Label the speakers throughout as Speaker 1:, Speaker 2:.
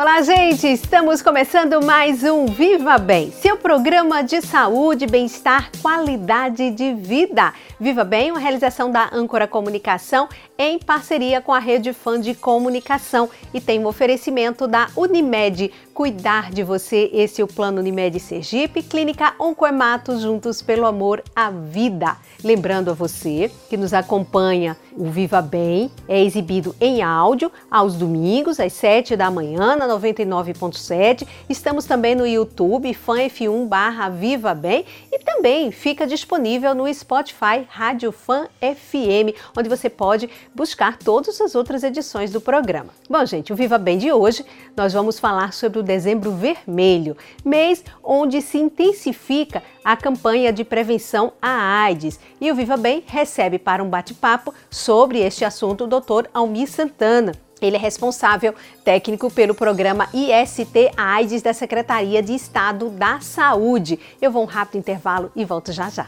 Speaker 1: Olá, gente! Estamos começando mais um Viva Bem, seu programa de saúde, bem-estar, qualidade de vida. Viva Bem, uma realização da Âncora Comunicação em parceria com a Rede Fã de Comunicação e tem um oferecimento da Unimed. Cuidar de você, esse é o Plano Unimed Sergipe, Clínica Oncoematos, juntos pelo amor à vida. Lembrando a você que nos acompanha o Viva Bem, é exibido em áudio aos domingos, às 7 da manhã, na 99.7. Estamos também no YouTube, FanF1 barra Viva Bem e também fica disponível no Spotify Rádio Fan FM, onde você pode buscar todas as outras edições do programa. Bom, gente, o Viva Bem de hoje nós vamos falar sobre o Dezembro Vermelho, mês onde se intensifica a campanha de prevenção à AIDS. E o Viva Bem recebe para um bate-papo sobre este assunto o Dr. Almir Santana. Ele é responsável técnico pelo programa IST AIDS da Secretaria de Estado da Saúde. Eu vou um rápido intervalo e volto já já.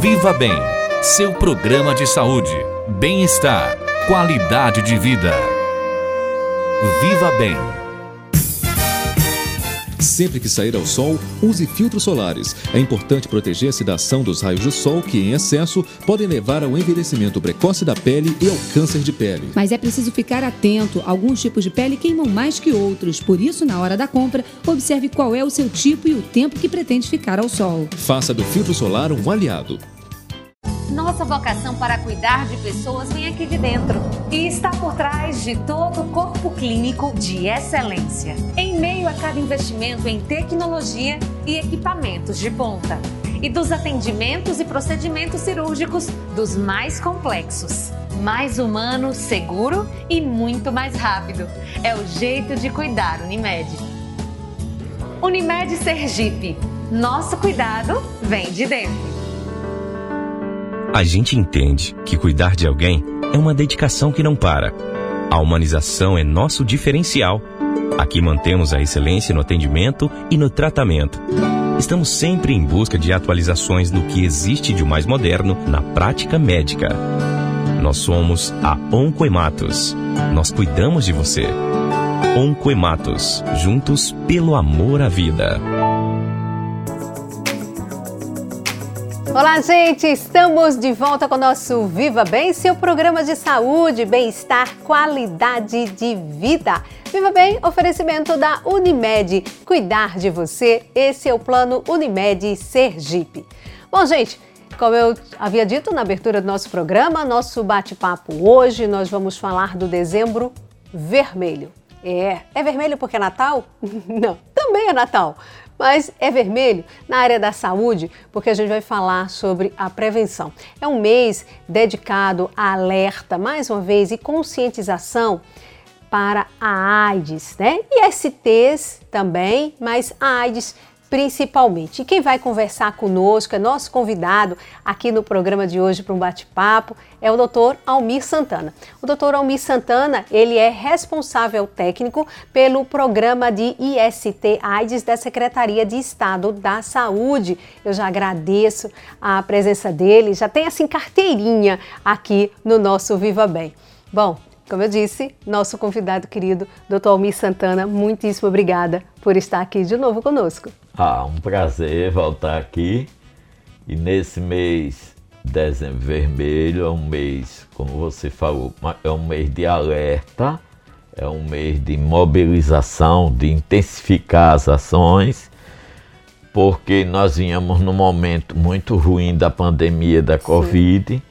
Speaker 2: Viva Bem, seu programa de saúde, bem-estar, qualidade de vida. Viva Bem.
Speaker 3: Sempre que sair ao sol, use filtros solares. É importante proteger-se da ação dos raios do sol que, em excesso, podem levar ao envelhecimento precoce da pele e ao câncer de pele.
Speaker 4: Mas é preciso ficar atento. Alguns tipos de pele queimam mais que outros. Por isso, na hora da compra, observe qual é o seu tipo e o tempo que pretende ficar ao sol.
Speaker 3: Faça do filtro solar um aliado.
Speaker 5: Nossa vocação para cuidar de pessoas vem aqui de dentro e está por trás de todo o corpo clínico de excelência. Em meio a cada investimento em tecnologia e equipamentos de ponta e dos atendimentos e procedimentos cirúrgicos dos mais complexos. Mais humano, seguro e muito mais rápido. É o jeito de cuidar Unimed. Unimed Sergipe. Nosso cuidado vem de dentro.
Speaker 6: A gente entende que cuidar de alguém é uma dedicação que não para. A humanização é nosso diferencial. Aqui mantemos a excelência no atendimento e no tratamento. Estamos sempre em busca de atualizações do que existe de mais moderno na prática médica. Nós somos a Oncoematos. Nós cuidamos de você. Oncoematos, juntos pelo amor à vida.
Speaker 1: Olá, gente! Estamos de volta com o nosso Viva Bem, seu programa de saúde, bem-estar, qualidade de vida. Viva Bem, oferecimento da Unimed. Cuidar de você, esse é o plano Unimed Sergipe. Bom, gente, como eu havia dito na abertura do nosso programa, nosso bate-papo hoje, nós vamos falar do dezembro vermelho. É, é vermelho porque é Natal? Não, também é Natal mas é vermelho na área da saúde, porque a gente vai falar sobre a prevenção. É um mês dedicado a alerta, mais uma vez, e conscientização para a AIDS, né? E STs também, mas a AIDS principalmente. E quem vai conversar conosco, é nosso convidado aqui no programa de hoje para um bate-papo, é o Dr. Almir Santana. O Dr. Almir Santana, ele é responsável técnico pelo programa de IST AIDS da Secretaria de Estado da Saúde. Eu já agradeço a presença dele, já tem assim carteirinha aqui no nosso Viva Bem. Bom, como eu disse, nosso convidado querido, Dr. Almir Santana, muitíssimo obrigada por estar aqui de novo conosco.
Speaker 7: Ah, um prazer voltar aqui. E nesse mês, dezembro vermelho, é um mês, como você falou, é um mês de alerta, é um mês de mobilização, de intensificar as ações, porque nós vínhamos num momento muito ruim da pandemia da Covid Sim.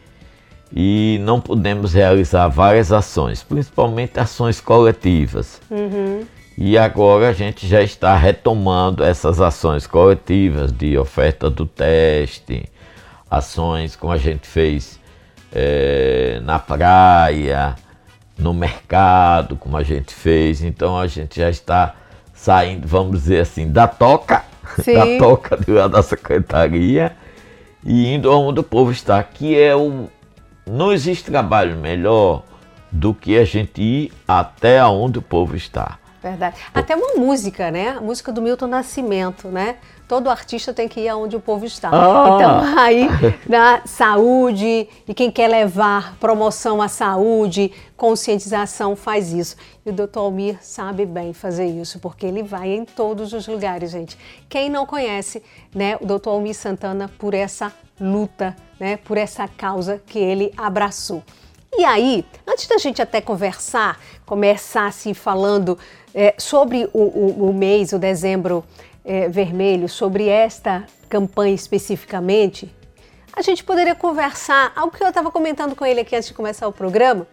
Speaker 7: e não pudemos realizar várias ações, principalmente ações coletivas. Uhum. E agora a gente já está retomando essas ações coletivas de oferta do teste, ações como a gente fez é, na praia, no mercado, como a gente fez. Então a gente já está saindo, vamos dizer assim, da toca, Sim. da toca da secretaria e indo aonde o povo está, que é o. Não existe trabalho melhor do que a gente ir até onde o povo está.
Speaker 1: Verdade. Até uma música, né? A música do Milton Nascimento, né? Todo artista tem que ir aonde o povo está.
Speaker 7: Ah.
Speaker 1: Então, aí, na saúde, e quem quer levar promoção à saúde, conscientização, faz isso. E o doutor Almir sabe bem fazer isso, porque ele vai em todos os lugares, gente. Quem não conhece, né, o doutor Almir Santana por essa luta, né, por essa causa que ele abraçou. E aí, antes da gente até conversar, começar assim falando é, sobre o, o, o, mês, o dezembro é, vermelho, sobre esta campanha especificamente, a gente poderia conversar, algo que eu estava comentando com ele aqui antes de começar o programa.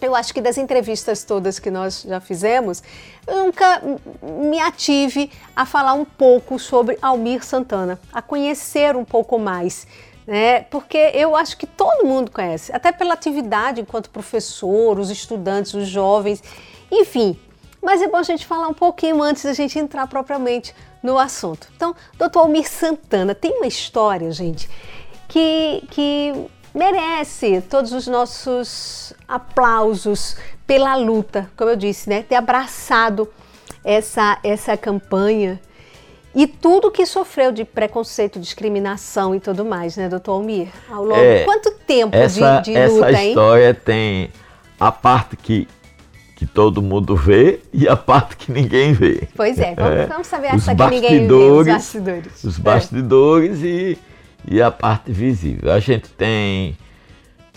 Speaker 1: Eu acho que das entrevistas todas que nós já fizemos, eu nunca me ative a falar um pouco sobre Almir Santana, a conhecer um pouco mais né? Porque eu acho que todo mundo conhece, até pela atividade enquanto professor, os estudantes, os jovens, enfim. Mas é bom a gente falar um pouquinho antes da gente entrar propriamente no assunto. Então, doutor Almir Santana tem uma história, gente, que, que merece todos os nossos aplausos pela luta, como eu disse, né? Ter abraçado essa, essa campanha e tudo que sofreu de preconceito, discriminação e tudo mais, né, doutor Almir? Ao longo é, quanto tempo
Speaker 7: essa,
Speaker 1: de, de
Speaker 7: luta,
Speaker 1: hein?
Speaker 7: Essa história tem a parte que, que todo mundo vê e a parte que ninguém vê.
Speaker 1: Pois é, vamos, é, vamos saber essa que ninguém vê, os bastidores.
Speaker 7: Os bastidores é. e, e a parte visível. A gente tem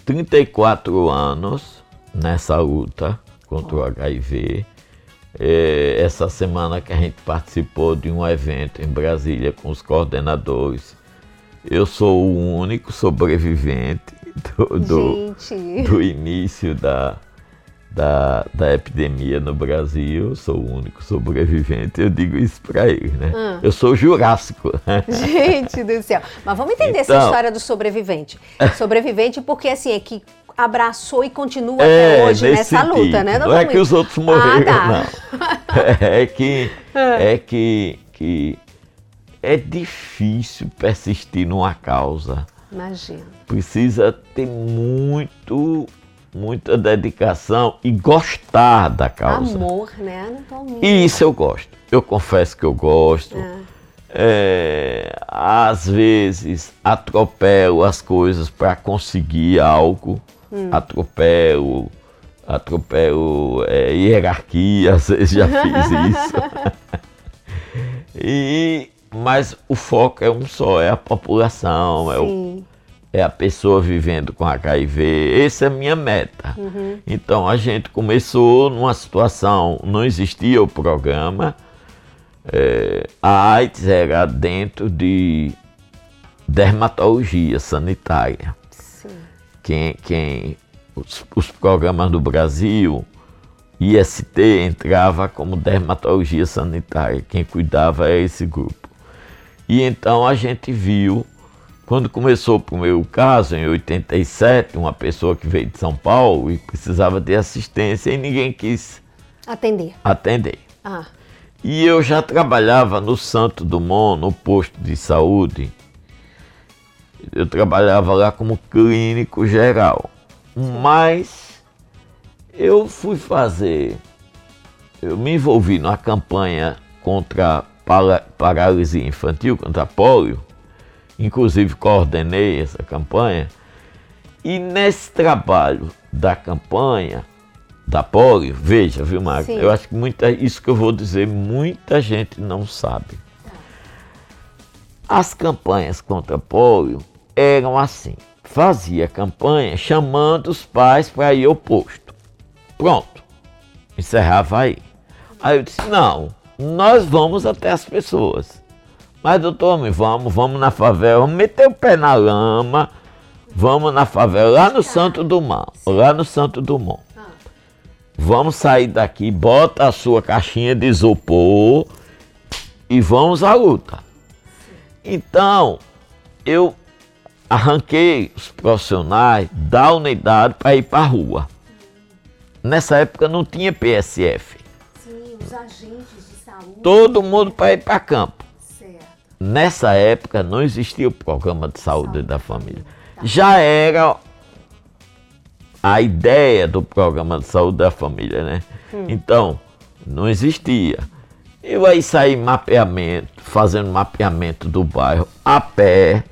Speaker 7: 34 anos nessa luta contra o HIV é, essa semana que a gente participou de um evento em Brasília com os coordenadores. Eu sou o único sobrevivente do, do, do início da, da, da, epidemia no Brasil. Eu sou o único sobrevivente. Eu digo isso para eles, né? Hum. Eu sou jurássico.
Speaker 1: Gente do céu. Mas vamos entender então, essa história do sobrevivente. Sobrevivente porque, assim, é que abraçou e continua é, até hoje nessa sentido. luta, né?
Speaker 7: Não, não é que os outros morreram, ah, tá. não. É que, é que, que é difícil persistir numa causa.
Speaker 1: Imagina.
Speaker 7: Precisa ter muito, muita dedicação e gostar da causa.
Speaker 1: Amor, né?
Speaker 7: E isso eu gosto. Eu confesso que eu gosto. É. É, às vezes atropelo as coisas para conseguir algo hum. atropelo, atropelo é, hierarquia, às vezes já fiz isso. e, mas o foco é um só, é a população, é, o, é, a pessoa vivendo com HIV. Essa é a minha meta. Uhum. Então a gente começou numa situação, não existia o programa, é, a AIDS era dentro de dermatologia sanitária quem, quem os, os programas do Brasil, IST entrava como dermatologia sanitária, quem cuidava era esse grupo. E então a gente viu, quando começou o meu caso, em 87, uma pessoa que veio de São Paulo e precisava de assistência e ninguém quis
Speaker 1: atender.
Speaker 7: atender. Ah. E eu já trabalhava no Santo Dumont, no posto de saúde, eu trabalhava lá como clínico geral. Mas eu fui fazer, eu me envolvi numa campanha contra a paralisia infantil, contra a polio, inclusive coordenei essa campanha. E nesse trabalho da campanha da polio, veja, viu, Marcos? Eu acho que muita, isso que eu vou dizer, muita gente não sabe. As campanhas contra a polio eram assim: fazia campanha chamando os pais para ir ao posto. Pronto, encerrava aí. Aí eu disse: não, nós vamos até as pessoas. Mas, doutor, vamos, vamos na favela, vamos meter o pé na lama, vamos na favela, lá no Santo Dumont, lá no Santo Dumont. Vamos sair daqui, bota a sua caixinha de isopor e vamos à luta. Então, eu arranquei os profissionais da unidade para ir para a rua. Nessa época não tinha PSF.
Speaker 1: Sim, os agentes de saúde.
Speaker 7: Todo mundo para ir para campo. Nessa época não existia o programa de saúde, da família. Já era a ideia do programa de saúde da família, né? Hum. Então, não existia. Eu aí saí mapeamento, fazendo mapeamento do bairro a pé,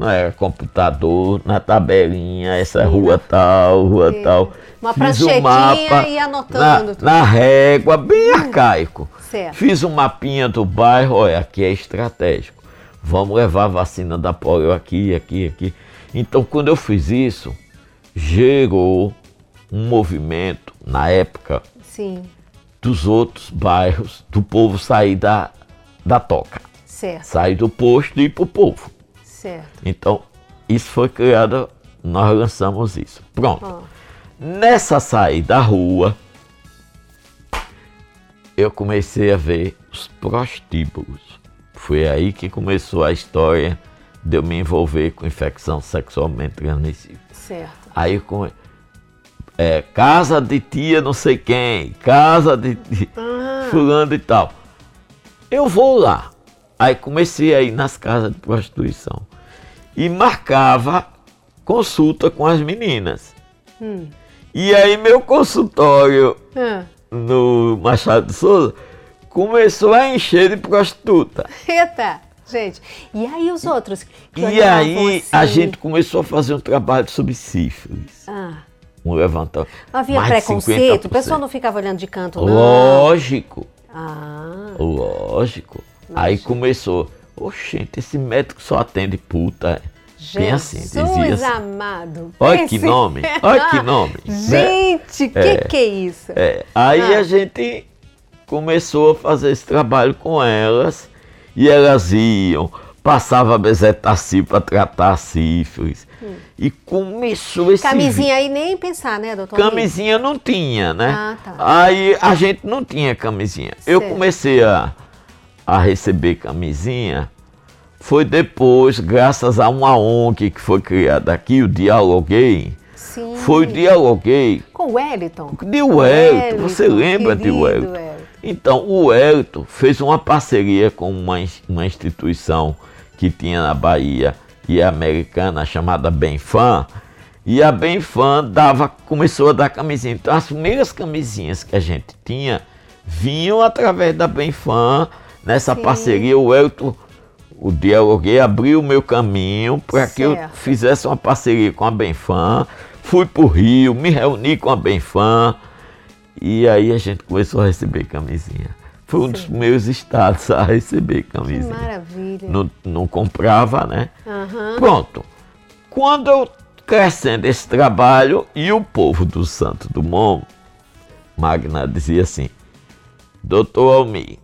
Speaker 7: não era computador, na tabelinha, essa rua tal, rua tal.
Speaker 1: Uma Fiz um mapa e anotando.
Speaker 7: Na, na régua, bem hum. arcaico. Certo. Fiz um mapinha do bairro, olha, aqui é estratégico. Vamos levar a vacina da polio aqui, aqui, aqui. Então, quando eu fiz isso, gerou um movimento na época
Speaker 1: Sim.
Speaker 7: dos outros bairros, do povo sair da, da toca.
Speaker 1: Certo.
Speaker 7: Sair do posto e ir para o povo.
Speaker 1: Certo.
Speaker 7: Então, isso foi criado, nós lançamos isso. Pronto. Oh. Nessa saída da rua, eu comecei a ver os prostíbulos. Foi aí que começou a história de eu me envolver com infecção sexualmente transmissível.
Speaker 1: Certo.
Speaker 7: Aí com é, casa de tia não sei quem, casa de tia, ah. fulano e tal. Eu vou lá. Aí comecei a ir nas casas de prostituição. E marcava consulta com as meninas. Hum. E aí meu consultório hum. no Machado de Souza começou a encher de prostituta.
Speaker 1: Eita! Gente, e aí os outros?
Speaker 7: E aí assim... a gente começou a fazer um trabalho sobre sífilis. Ah. Um levantamento.
Speaker 1: Havia preconceito? O pessoal não ficava olhando de canto, não?
Speaker 7: Lógico.
Speaker 1: Ah.
Speaker 7: Lógico. Aí começou. Oxente, esse médico só atende puta.
Speaker 1: Jesus Bem assim, dizia assim. amado.
Speaker 7: Olha que nome, olha que nome.
Speaker 1: Gente, o né? que, é, que é isso?
Speaker 7: É. Aí ah. a gente começou a fazer esse trabalho com elas e elas iam, passava bezetacil para tratar a sífilis. Hum. E começou esse.
Speaker 1: Camisinha aí nem pensar, né, doutor?
Speaker 7: Camisinha não tinha, né? Ah, tá. Aí a gente não tinha camisinha. Certo. Eu comecei a, a receber camisinha. Foi depois, graças a uma ONG que foi criada aqui, o Dialoguei.
Speaker 1: Sim.
Speaker 7: Foi o Dialoguei.
Speaker 1: Com o Wellington.
Speaker 7: De Wellington. Você lembra de Wellington? Wellington? Então, o Elton fez uma parceria com uma, uma instituição que tinha na Bahia e é americana chamada Benfan. E a Benfan dava, começou a dar camisinha. Então, as primeiras camisinhas que a gente tinha vinham através da Benfan. Nessa Sim. parceria, o Elton, o Dialoguei, abriu o meu caminho para que eu fizesse uma parceria com a Benfan. Fui para o Rio, me reuni com a Benfan e aí a gente começou a receber camisinha. Foi um Sim. dos meus estados a receber camisinha.
Speaker 1: Que maravilha.
Speaker 7: Não, não comprava, né?
Speaker 1: Uhum.
Speaker 7: Pronto. Quando eu crescendo esse trabalho e o povo do Santo Dumont, Magna dizia assim, doutor Almir,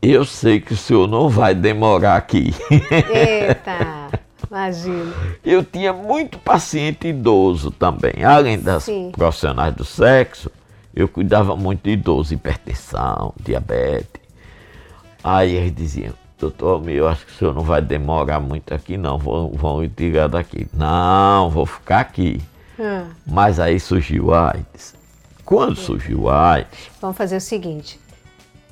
Speaker 7: eu sei que o senhor não vai demorar aqui.
Speaker 1: Eita, imagina.
Speaker 7: Eu tinha muito paciente idoso também, além das Sim. profissionais do sexo, eu cuidava muito de idoso, hipertensão, diabetes. Aí eles diziam, doutor, eu acho que o senhor não vai demorar muito aqui não, vão, vão me tirar daqui. Não, vou ficar aqui. Hum. Mas aí surgiu a AIDS. Quando surgiu a AIDS...
Speaker 1: Vamos fazer o seguinte,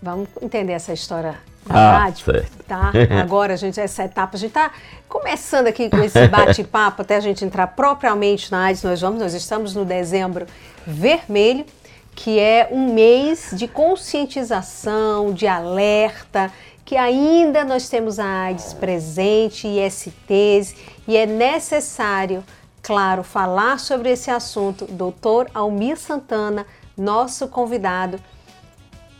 Speaker 1: vamos entender essa história da ah, rádio, certo. tá? Agora, gente, essa etapa, a gente está começando aqui com esse bate-papo até a gente entrar propriamente na AIDS. Nós vamos, nós estamos no dezembro vermelho que é um mês de conscientização, de alerta, que ainda nós temos a AIDS presente, ISTs, e é necessário, claro, falar sobre esse assunto. Doutor Almir Santana, nosso convidado,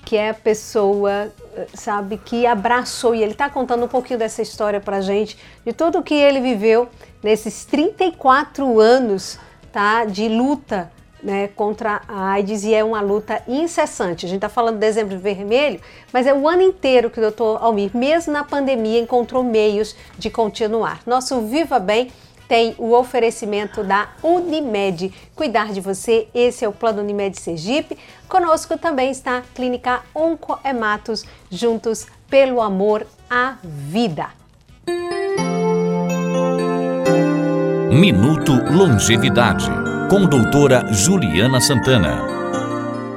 Speaker 1: que é a pessoa, sabe, que abraçou, e ele está contando um pouquinho dessa história para gente, de tudo que ele viveu nesses 34 anos tá, de luta né, contra a AIDS e é uma luta incessante. A gente está falando de dezembro vermelho, mas é o ano inteiro que o doutor Almir, mesmo na pandemia, encontrou meios de continuar. Nosso Viva Bem tem o oferecimento da Unimed. Cuidar de você, esse é o Plano Unimed Sergipe. Conosco também está a Clínica Oncoematos, juntos pelo amor à vida.
Speaker 2: Minuto Longevidade com doutora Juliana Santana.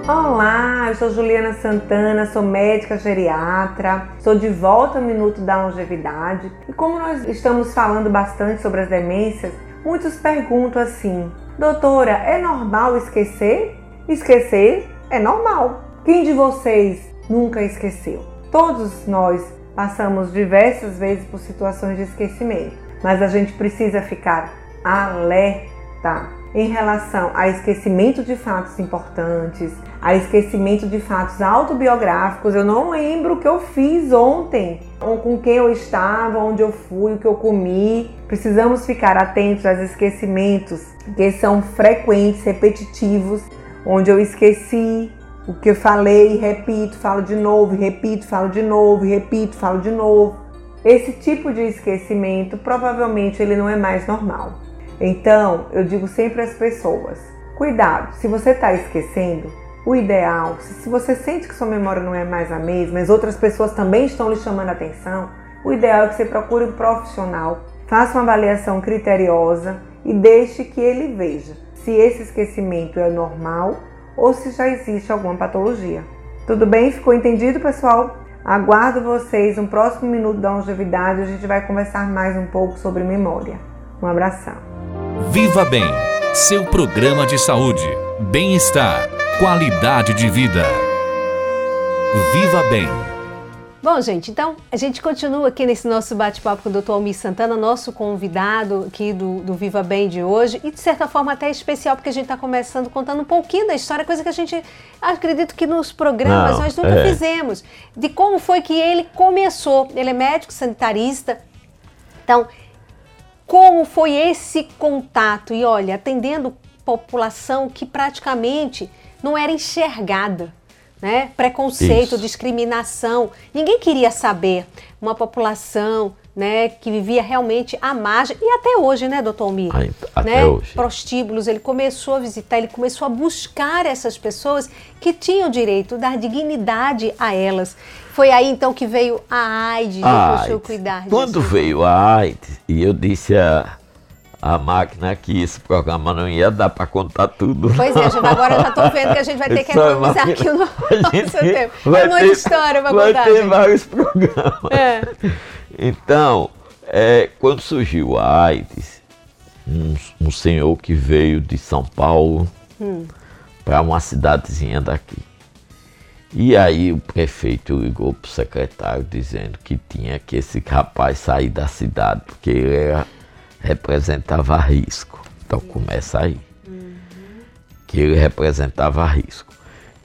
Speaker 8: Olá, eu sou Juliana Santana, sou médica geriatra, sou de volta ao Minuto da Longevidade e como nós estamos falando bastante sobre as demências, muitos perguntam assim: Doutora, é normal esquecer? Esquecer é normal. Quem de vocês nunca esqueceu? Todos nós passamos diversas vezes por situações de esquecimento, mas a gente precisa ficar alerta em relação a esquecimento de fatos importantes, a esquecimento de fatos autobiográficos. Eu não lembro o que eu fiz ontem, com quem eu estava, onde eu fui, o que eu comi. Precisamos ficar atentos aos esquecimentos que são frequentes, repetitivos, onde eu esqueci o que eu falei, repito, falo de novo, repito, falo de novo, repito, falo de novo. Esse tipo de esquecimento provavelmente ele não é mais normal. Então, eu digo sempre às pessoas: cuidado, se você está esquecendo, o ideal, se você sente que sua memória não é mais a mesma, mas outras pessoas também estão lhe chamando a atenção, o ideal é que você procure um profissional, faça uma avaliação criteriosa e deixe que ele veja se esse esquecimento é normal ou se já existe alguma patologia. Tudo bem? Ficou entendido, pessoal? Aguardo vocês no próximo minuto da longevidade. A gente vai conversar mais um pouco sobre memória. Um abração.
Speaker 2: Viva Bem, seu programa de saúde, bem-estar, qualidade de vida. Viva Bem.
Speaker 1: Bom, gente, então a gente continua aqui nesse nosso bate-papo com o Dr. Almir Santana, nosso convidado aqui do, do Viva Bem de hoje, e de certa forma até especial, porque a gente está começando contando um pouquinho da história, coisa que a gente acredito que nos programas
Speaker 7: Não,
Speaker 1: nós nunca
Speaker 7: é.
Speaker 1: fizemos, de como foi que ele começou. Ele é médico sanitarista, então como foi esse contato? E olha, atendendo população que praticamente não era enxergada, né? Preconceito,
Speaker 7: Isso.
Speaker 1: discriminação, ninguém queria saber. Uma população, né, que vivia realmente à margem e até hoje, né, doutor Almir?
Speaker 7: Até
Speaker 1: né?
Speaker 7: hoje.
Speaker 1: Prostíbulos, ele começou a visitar, ele começou a buscar essas pessoas que tinham direito, dar dignidade a elas. Foi aí então que veio a AIDS,
Speaker 7: A
Speaker 1: senhor
Speaker 7: AIDS.
Speaker 1: cuidar disso.
Speaker 7: Quando veio a AIDS, e eu disse a, a máquina que esse programa não ia dar para contar tudo.
Speaker 1: Pois é, gente, agora eu já estou vendo que a gente vai ter que
Speaker 7: a
Speaker 1: economizar aqui o nosso tempo.
Speaker 7: vai
Speaker 1: É muita
Speaker 7: ter-
Speaker 1: história para
Speaker 7: Vai
Speaker 1: contar,
Speaker 7: ter
Speaker 1: gente.
Speaker 7: vários programas.
Speaker 1: É.
Speaker 7: Então, é, quando surgiu a AIDS, um, um senhor que veio de São Paulo
Speaker 1: Hum.
Speaker 7: para uma cidadezinha daqui. E aí o prefeito ligou para o secretário dizendo que tinha que esse rapaz sair da cidade, porque ele era- representava risco. Então começa aí. Que ele representava risco.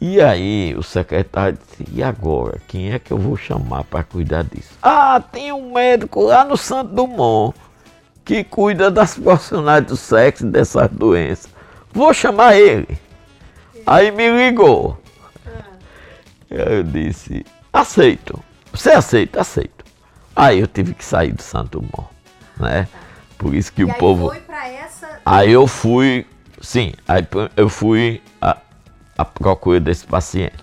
Speaker 7: E aí o secretário disse, e agora? Quem é que eu vou chamar para cuidar disso? Ah, tem um médico lá no Santo Dumont que cuida das profissionais do sexo e dessas doenças. Vou chamar ele. Aí me ligou. Eu disse, aceito. Você aceita? Aceito. Aí eu tive que sair do Santo Dumont, né? Por isso que
Speaker 1: E
Speaker 7: o
Speaker 1: aí
Speaker 7: povo...
Speaker 1: foi para essa
Speaker 7: Aí eu fui, sim, aí eu fui à, à procura desse paciente.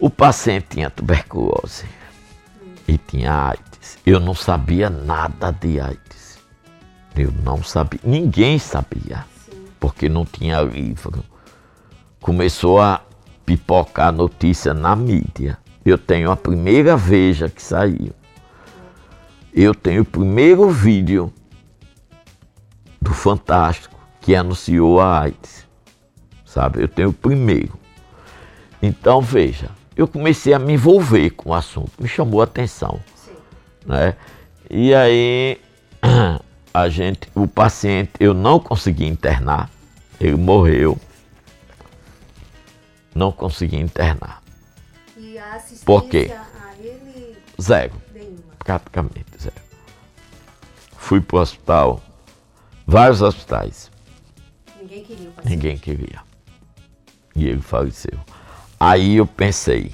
Speaker 7: O paciente tinha tuberculose e tinha AIDS. Eu não sabia nada de AIDS. Eu não sabia, ninguém sabia, porque não tinha livro. Começou a pipocar notícia na mídia. Eu tenho a primeira veja que saiu. Eu tenho o primeiro vídeo do Fantástico que anunciou a AIDS. Sabe? Eu tenho o primeiro. Então, veja, eu comecei a me envolver com o assunto, me chamou a atenção. Né? E aí, a gente, o paciente, eu não consegui internar, ele morreu. Não consegui internar.
Speaker 1: e a assistência
Speaker 7: Por quê?
Speaker 1: a ele
Speaker 7: Zero. Praticamente zero. Fui para o hospital, vários hospitais,
Speaker 1: Ninguém queria o paciente.
Speaker 7: ninguém queria. E ele faleceu. Aí eu pensei,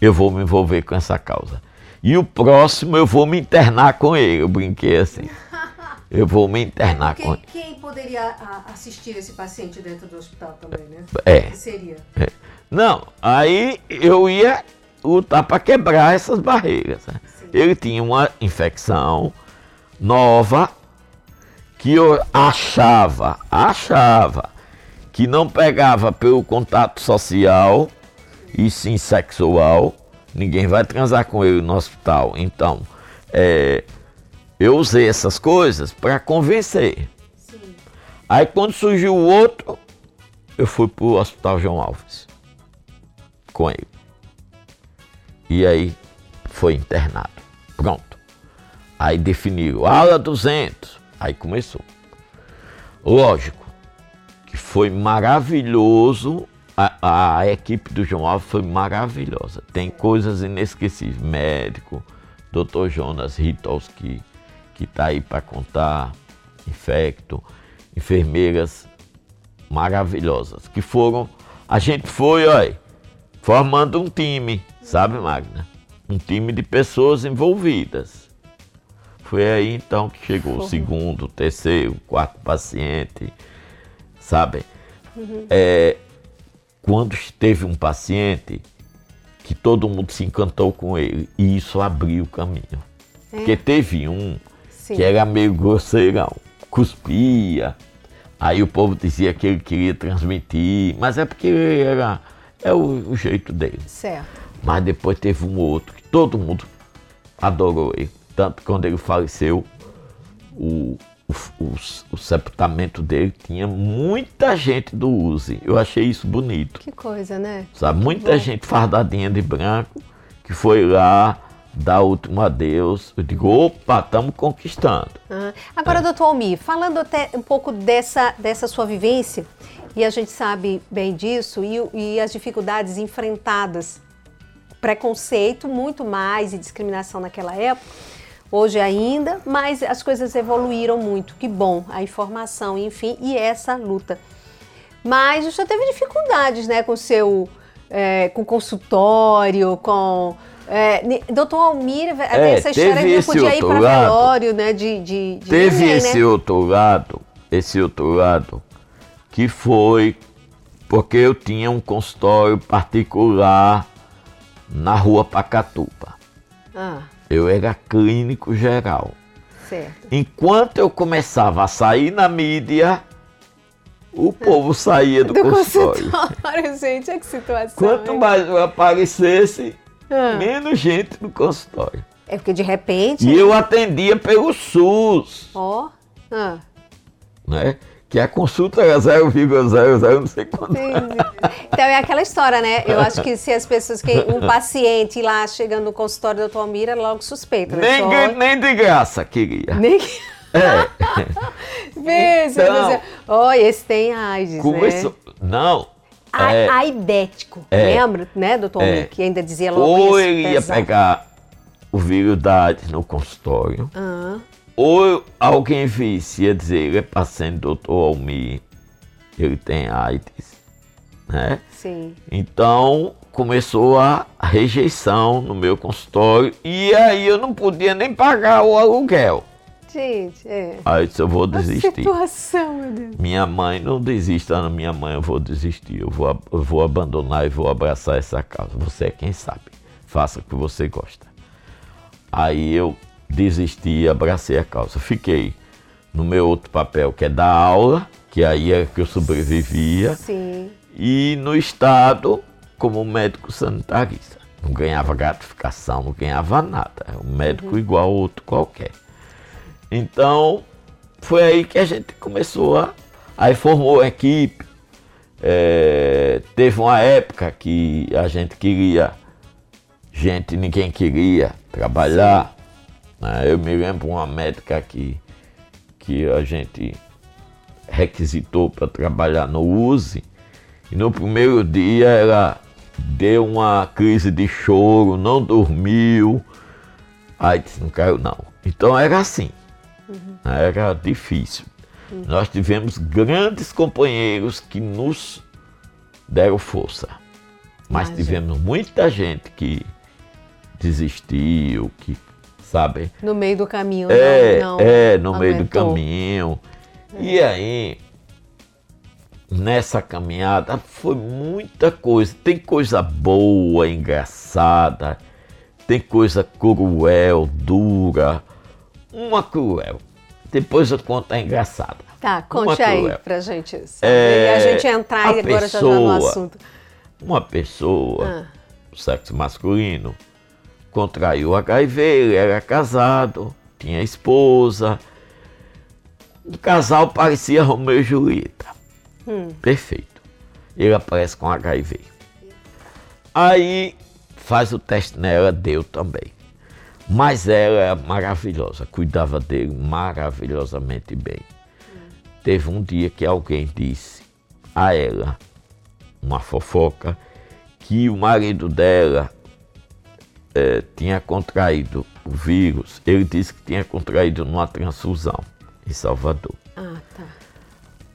Speaker 7: eu vou me envolver com essa causa. E o próximo eu vou me internar com ele. Eu brinquei assim. Eu vou me internar com
Speaker 1: Quem,
Speaker 7: ele.
Speaker 1: quem poderia assistir esse paciente dentro do hospital também, né?
Speaker 7: É.
Speaker 1: Que seria?
Speaker 7: Não, aí eu ia lutar para quebrar essas barreiras. né? Ele tinha uma infecção nova que eu achava, achava que não pegava pelo contato social e sim sexual. Ninguém vai transar com ele no hospital. Então, é, eu usei essas coisas para convencer. Sim. Aí quando surgiu o outro, eu fui para o Hospital João Alves com ele. E aí foi internado. Pronto. Aí definiu, aula 200. Aí começou. Lógico que foi maravilhoso. A, a equipe do João Alves foi maravilhosa. Tem coisas inesquecíveis. Médico, Dr. Jonas Ritolski, que está aí para contar. Infecto, enfermeiras maravilhosas que foram. A gente foi, olha, formando um time, sabe, Magna? Um time de pessoas envolvidas. Foi aí então que chegou o segundo, o terceiro, o quarto paciente, sabe? Uhum. É, quando teve um paciente que todo mundo se encantou com ele, e isso abriu o caminho. É. Porque teve um Sim. que era meio grosseirão, cuspia, Aí o povo dizia que ele queria transmitir, mas é porque era é o, o jeito dele.
Speaker 1: Certo.
Speaker 7: Mas depois teve um outro que todo mundo adorou ele. Tanto que quando ele faleceu, o, o, o, o, sepultamento dele tinha muita gente do USE. Eu achei isso bonito.
Speaker 1: Que coisa, né?
Speaker 7: Sabe, muita gente fardadinha de branco que foi lá dar último adeus. Eu digo, opa, estamos conquistando.
Speaker 1: Ah, agora, é. doutor Almir, falando até um pouco dessa, dessa sua vivência, e a gente sabe bem disso, e, e as dificuldades enfrentadas, preconceito muito mais e discriminação naquela época, hoje ainda, mas as coisas evoluíram muito, que bom, a informação, enfim, e essa luta. Mas o senhor teve dificuldades, né, com o seu, é, com consultório, com é, doutor Almir, é, essa história que não podia ir para velório, né? De, de, de
Speaker 7: teve ninguém, esse né? outro lado, esse outro lado, que foi porque eu tinha um consultório particular na rua Pacatupa. Ah. Eu era clínico geral.
Speaker 1: Certo.
Speaker 7: Enquanto eu começava a sair na mídia, o povo saía do, do consultório.
Speaker 1: consultório. Gente, é que situação.
Speaker 7: Quanto mais eu aparecesse, ah. menos gente no consultório.
Speaker 1: É porque de repente.
Speaker 7: E eu atendia pelo SUS.
Speaker 1: Ó. Oh. Ah.
Speaker 7: Né? Que a consulta era 0,00 não sei quanto.
Speaker 1: Então é aquela história, né? Eu acho que se as pessoas, que um paciente lá chegando no consultório do doutor Almira, logo suspeita,
Speaker 7: né? Nem, Só... nem de graça queria.
Speaker 1: Nem. É. Veja, então, olha, esse tem AIDS, começou...
Speaker 7: né? Não,
Speaker 1: a, é, aidético, é, lembra, né, doutor? É, que ainda dizia logo
Speaker 7: Ou ele ia pegar o vírus da AIDS no consultório, ah. Ou alguém visse ia dizer, ele é paciente do doutor Almir, ele tem AIDS, né?
Speaker 1: Sim.
Speaker 7: Então começou a rejeição no meu consultório e aí eu não podia nem pagar o aluguel.
Speaker 1: Gente, é.
Speaker 7: Aí eu vou desistir. A
Speaker 1: situação, meu Deus.
Speaker 7: Minha mãe não desista, minha mãe, eu vou desistir. Eu vou, eu vou abandonar e vou abraçar essa causa. Você é quem sabe. Faça o que você gosta. Aí eu desisti abracei a causa. Fiquei no meu outro papel, que é dar aula, que aí é que eu sobrevivia.
Speaker 1: Sim.
Speaker 7: E no Estado, como médico sanitarista. Não ganhava gratificação, não ganhava nada. É um médico uhum. igual outro qualquer. Então, foi aí que a gente começou a. Aí formou a equipe. É, teve uma época que a gente queria. Gente, ninguém queria trabalhar. Né? Eu me lembro uma médica que, que a gente requisitou para trabalhar no USE. E no primeiro dia ela deu uma crise de choro, não dormiu. Aí disse, não quero não. Então era assim. Uhum. Era difícil. Uhum. Nós tivemos grandes companheiros que nos deram força. Mas Imagina. tivemos muita gente que desistiu, que, sabe?
Speaker 1: No meio do caminho,
Speaker 7: é,
Speaker 1: não, não
Speaker 7: É, no meio do caminho. É. E aí, nessa caminhada, foi muita coisa. Tem coisa boa, engraçada, tem coisa cruel, dura, uma cruel. Depois eu conto a engraçada.
Speaker 1: Tá, conte
Speaker 7: Uma
Speaker 1: aí
Speaker 7: cruel.
Speaker 1: pra gente isso.
Speaker 7: É,
Speaker 1: e a gente entrar e agora já já no
Speaker 7: pessoa-
Speaker 1: assunto.
Speaker 7: Uma pessoa,
Speaker 1: Ah.
Speaker 7: sexo masculino, contraiu HIV, ele era casado, tinha esposa. O casal parecia Romeu e Julieta.
Speaker 1: Hum.
Speaker 7: Perfeito. Ele aparece com HIV. Aí faz o teste nela, deu também. Mas ela é maravilhosa, cuidava dele maravilhosamente bem. Teve um dia que alguém disse a ela, uma fofoca, que o marido dela eh, tinha contraído o vírus. Ele disse que tinha contraído numa transfusão em Salvador.
Speaker 1: Ah, tá.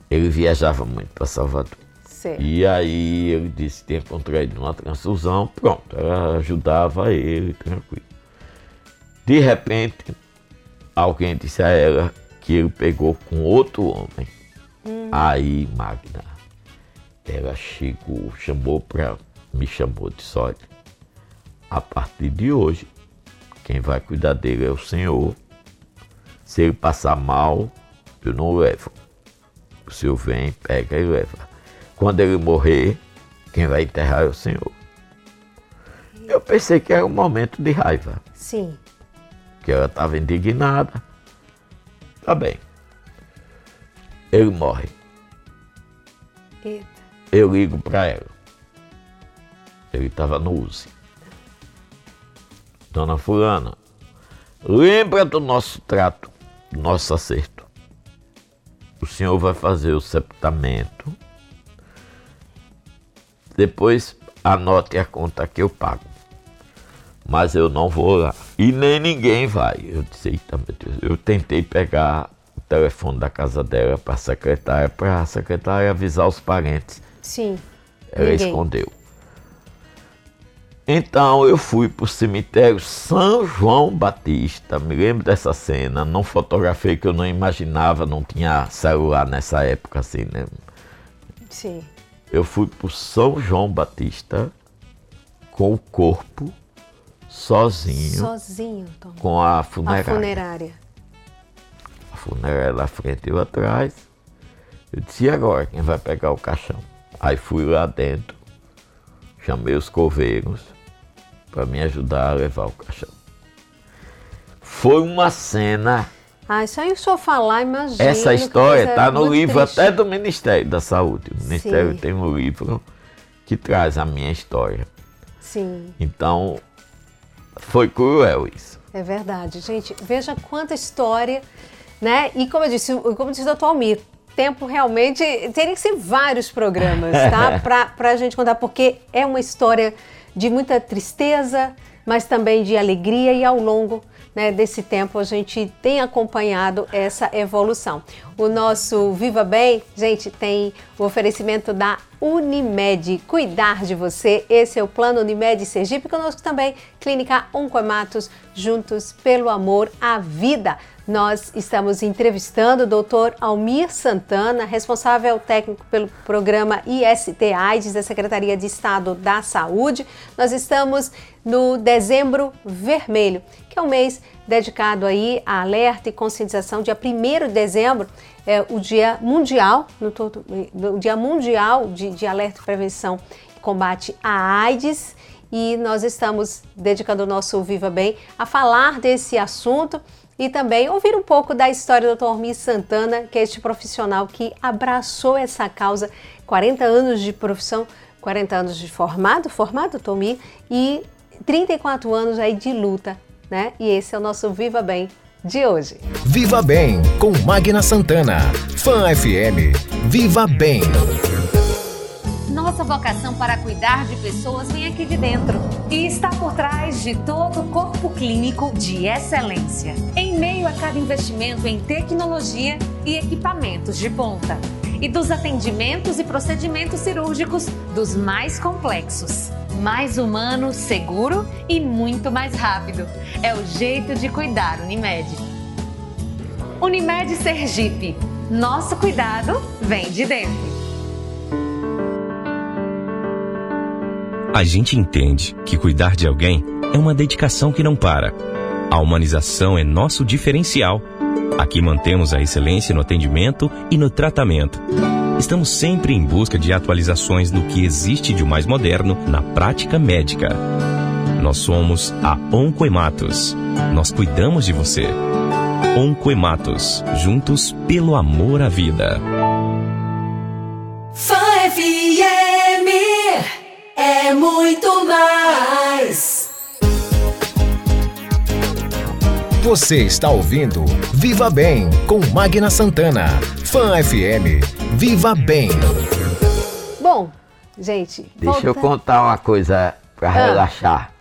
Speaker 7: Ele viajava muito para Salvador.
Speaker 1: Certo.
Speaker 7: E aí ele disse que tinha contraído uma transfusão, pronto, ela ajudava ele, tranquilo. De repente, alguém disse a ela que ele pegou com outro homem. Aí, Magna, ela chegou, chamou para, me chamou de olha, a partir de hoje, quem vai cuidar dele é o Senhor. Se ele passar mal, eu não levo. O Senhor vem, pega e leva. Quando ele morrer, quem vai enterrar é o Senhor. Eu pensei que era um momento de raiva,
Speaker 1: Sim.
Speaker 7: que ela estava indignada. Tá bem. Ele morre.
Speaker 1: Eita.
Speaker 7: Eu ligo para ela. Ele estava no USE. Dona Fulana, lembra do nosso trato, do nosso acerto. O senhor vai fazer o septamento. Depois anote a conta que eu pago. Mas eu não vou lá. E nem ninguém vai. Eu disse. Eu tentei pegar o telefone da casa dela para a secretária, para a secretária avisar os parentes.
Speaker 1: Sim.
Speaker 7: Ela
Speaker 1: Ninguém.
Speaker 7: escondeu. Então eu fui para o cemitério São João Batista. Me lembro dessa cena. Não fotografei que eu não imaginava, não tinha celular nessa época assim, né?
Speaker 1: Sim.
Speaker 7: Eu fui para São João Batista com o corpo sozinho,
Speaker 1: Sozinho, Tom.
Speaker 7: com a
Speaker 1: A
Speaker 7: funerária.
Speaker 1: funerária.
Speaker 7: A funerária lá frente e eu atrás. Eu disse, e agora quem vai pegar o caixão? Aí fui lá dentro, chamei os coveiros para me ajudar a levar o caixão. Foi uma cena.
Speaker 1: Ah, isso aí o senhor falar, imagina.
Speaker 7: Essa história está no livro
Speaker 1: triste.
Speaker 7: até do Ministério da Saúde. O Ministério
Speaker 1: Sim.
Speaker 7: tem um livro que traz a minha história.
Speaker 1: Sim,
Speaker 7: Então, foi cruel isso.
Speaker 1: é verdade. Gente, veja quanta história, né? E como eu disse, como disse o doutor Almir, tempo realmente teria que ser vários programas, tá? Pra, pra gente contar, porque é uma história de muita tristeza, mas também de alegria e ao longo né, desse tempo a gente tem acompanhado essa evolução. O nosso Viva Bem, gente, tem o oferecimento da Unimed, cuidar de você. Esse é o plano Unimed Sergipe, conosco também Clínica Oncoematos, juntos pelo amor à vida. Nós estamos entrevistando o Dr. Almir Santana, responsável técnico pelo programa IST AIDS da Secretaria de Estado da Saúde. Nós estamos no Dezembro Vermelho, que é um mês dedicado aí a alerta e conscientização. Dia 1 de dezembro é o Dia Mundial, no todo, o Dia Mundial de, de Alerta Prevenção e Combate à AIDS. E nós estamos dedicando o nosso Viva Bem a falar desse assunto e também ouvir um pouco da história do Dr. Santana, que é este profissional que abraçou essa causa, 40 anos de profissão, 40 anos de formado, formado, Tomir, e 34 anos aí de luta, né? E esse é o nosso Viva Bem de hoje.
Speaker 9: Viva Bem com Magna Santana. Fã FM. Viva Bem.
Speaker 5: Nossa vocação para cuidar de pessoas vem aqui de dentro e está por trás de todo o corpo clínico de excelência. Em meio a cada investimento em tecnologia e equipamentos de ponta, e dos atendimentos e procedimentos cirúrgicos dos mais complexos. Mais humano, seguro e muito mais rápido. É o jeito de cuidar Unimed. Unimed Sergipe. Nosso cuidado vem de dentro.
Speaker 6: A gente entende que cuidar de alguém é uma dedicação que não para. A humanização é nosso diferencial. Aqui mantemos a excelência no atendimento e no tratamento. Estamos sempre em busca de atualizações do que existe de mais moderno na prática médica. Nós somos a Oncoematos. Nós cuidamos de você. Oncoematos, juntos pelo amor à vida.
Speaker 10: É muito mais.
Speaker 9: Você está ouvindo Viva Bem com Magna Santana. Fã FM. Viva Bem.
Speaker 1: Bom, gente.
Speaker 7: Deixa eu
Speaker 1: volta-
Speaker 7: contar uma coisa para
Speaker 1: Ah.
Speaker 7: relaxar.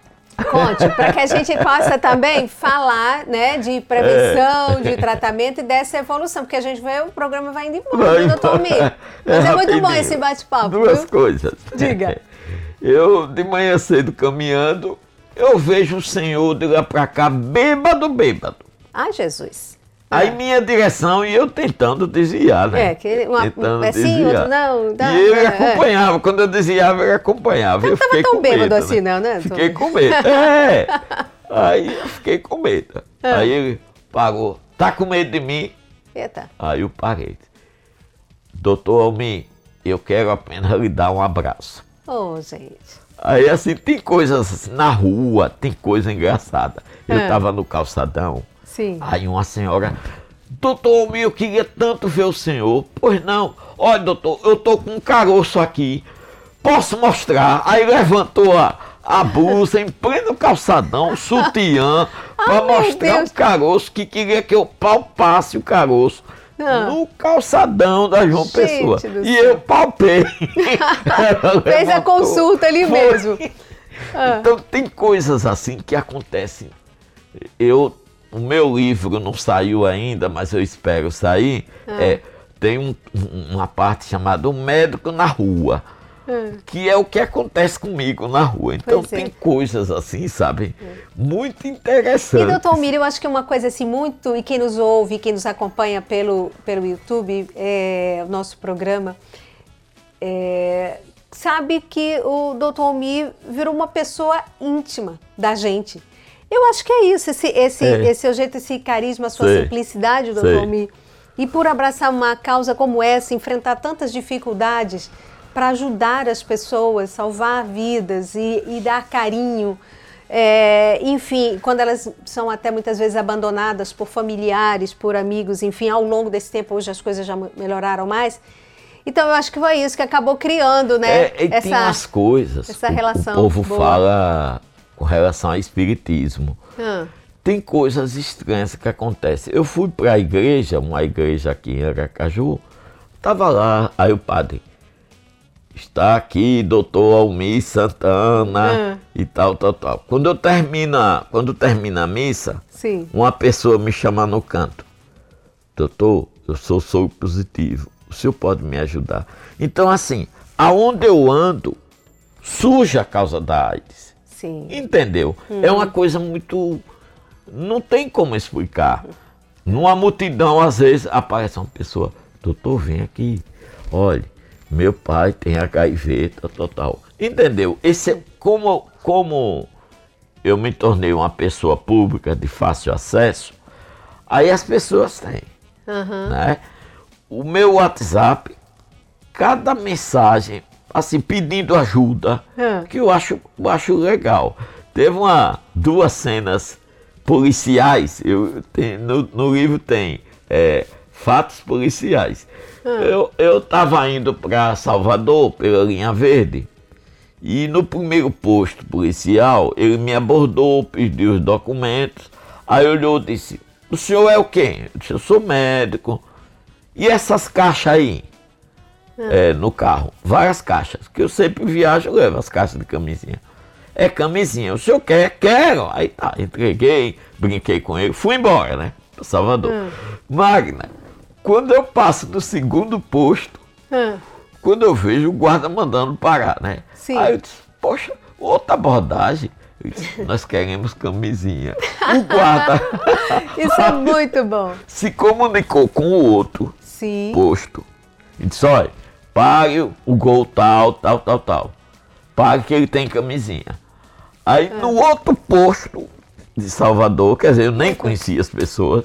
Speaker 1: Conte, para que a gente possa também falar né, de prevenção, de tratamento e dessa evolução, porque a gente vê o programa vai indo embora,
Speaker 7: Vai
Speaker 1: né, doutor
Speaker 7: embora.
Speaker 1: Mir? Mas é, muito bom esse bate-papo.
Speaker 7: Duas
Speaker 1: viu?
Speaker 7: coisas.
Speaker 1: Diga.
Speaker 7: Eu, de manhã cedo, caminhando, eu vejo o senhor de lá pra cá, bêbado, bêbado.
Speaker 1: Ai, Jesus.
Speaker 7: Aí minha direção e eu tentando desviar, né?
Speaker 1: É, que uma-
Speaker 7: tentando
Speaker 1: é sim,
Speaker 7: desviar.
Speaker 1: outro não, dá,
Speaker 7: e ele
Speaker 1: é, é.
Speaker 7: acompanhava, quando eu desviava, ele acompanhava. eu fiquei
Speaker 1: tão
Speaker 7: com
Speaker 1: bêbado
Speaker 7: medo,
Speaker 1: assim,
Speaker 7: né?
Speaker 1: não, né,
Speaker 7: Fiquei com medo. É. Aí eu fiquei com medo.
Speaker 1: Ah.
Speaker 7: Aí ele parou. Tá com medo de mim?
Speaker 1: Eita.
Speaker 7: Aí eu parei. Doutor Almir, eu quero apenas lhe dar um abraço.
Speaker 1: Ô, gente.
Speaker 7: Aí assim, tem coisas na rua, tem coisa engraçada. Eu
Speaker 1: É.
Speaker 7: tava no calçadão,
Speaker 1: Sim.
Speaker 7: aí uma senhora, doutor eu queria tanto ver o senhor. Pois não, olha doutor, eu tô com um caroço aqui, posso mostrar? Aí levantou a, a blusa em pleno calçadão, sutiã, pra
Speaker 1: meu
Speaker 7: mostrar
Speaker 1: Deus.
Speaker 7: um caroço que queria que eu palpasse o caroço.
Speaker 1: Ah.
Speaker 7: No calçadão da João
Speaker 1: Gente
Speaker 7: Pessoa. E eu palpei.
Speaker 1: Fez a consulta ali
Speaker 7: Foi.
Speaker 1: mesmo. Ah.
Speaker 7: Então tem coisas assim que acontecem. Eu, o meu livro não saiu ainda, mas eu espero sair.
Speaker 1: Ah.
Speaker 7: É, tem um- uma parte chamada O Médico na Rua, que é o que acontece comigo na rua. Então
Speaker 1: Pois é.
Speaker 7: tem coisas assim, sabe? Muito
Speaker 1: E,
Speaker 7: interessantes.
Speaker 1: doutor Mira, eu acho que uma coisa assim muito, e quem nos ouve, quem nos acompanha pelo, pelo YouTube, é, o nosso programa, é, sabe que o doutor Almir virou uma pessoa íntima da gente. Eu acho que é isso, esse, esse,
Speaker 7: É.
Speaker 1: esse seu jeito, esse carisma, a sua
Speaker 7: Sei.
Speaker 1: simplicidade, doutor. Almir. E por abraçar uma causa como essa, enfrentar tantas dificuldades para ajudar as pessoas, salvar vidas e, e dar carinho. É, enfim, quando elas são até muitas vezes abandonadas por familiares, por amigos, enfim, ao longo desse tempo, hoje as coisas já melhoraram mais. Então eu acho que foi isso que acabou criando, né?
Speaker 7: É, e tem umas coisas.
Speaker 1: essa relação
Speaker 7: O povo
Speaker 1: boa.
Speaker 7: fala com relação ao espiritismo.
Speaker 1: Ah,
Speaker 7: Tem coisas estranhas que acontecem. Eu fui para a igreja, uma igreja aqui em Aracaju, tava lá, aí o padre, está aqui doutor Almir Santana
Speaker 1: Ah.
Speaker 7: e tal, tal, tal. Quando eu termina, quando termina a missa,
Speaker 1: sim.
Speaker 7: uma pessoa me chama no canto. Doutor, eu sou soro positivo. O senhor pode me ajudar? Então, assim, aonde eu ando, surge a causa da AIDS.
Speaker 1: Sim.
Speaker 7: Entendeu? É uma coisa muito. Não tem como explicar. Numa multidão, às vezes, aparece uma pessoa, doutor, vem aqui. Olha, meu pai tem HIV, tal, tal, tal. Entendeu? Esse é como, como eu me tornei uma pessoa pública de fácil acesso, aí as pessoas têm.
Speaker 1: Aham.
Speaker 7: Né? O meu WhatsApp, cada mensagem, assim, pedindo ajuda,
Speaker 1: Ah.
Speaker 7: que eu acho, eu acho legal. Teve uma, duas cenas policiais, eu, tem- no, no livro tem é, fatos policiais. Eu, eu tava indo para Salvador pela linha verde e no primeiro posto policial ele me abordou, pediu os documentos. Aí olhou e disse: O senhor é o quê? Eu disse: Eu sou médico. E essas caixas aí? É, no carro, várias caixas, que eu sempre viajo, eu levo as caixas de camisinha. É camisinha, o senhor quer? Quero. Aí tá, entreguei, brinquei com ele, fui embora, né? Pra Salvador. Magna, quando eu passo do segundo posto,
Speaker 1: Ah,
Speaker 7: quando eu vejo o guarda mandando parar, né?
Speaker 1: Sim.
Speaker 7: Aí eu disse, poxa, outra abordagem. Eu disse, Nós queremos camisinha. O guarda
Speaker 1: Isso é muito bom.
Speaker 7: se comunicou com o outro
Speaker 1: Sim.
Speaker 7: posto. E disse, olha, pague o gol tal, tal, tal, tal. Pague que ele tem camisinha. Aí no outro posto de Salvador, quer dizer, eu nem conhecia as pessoas,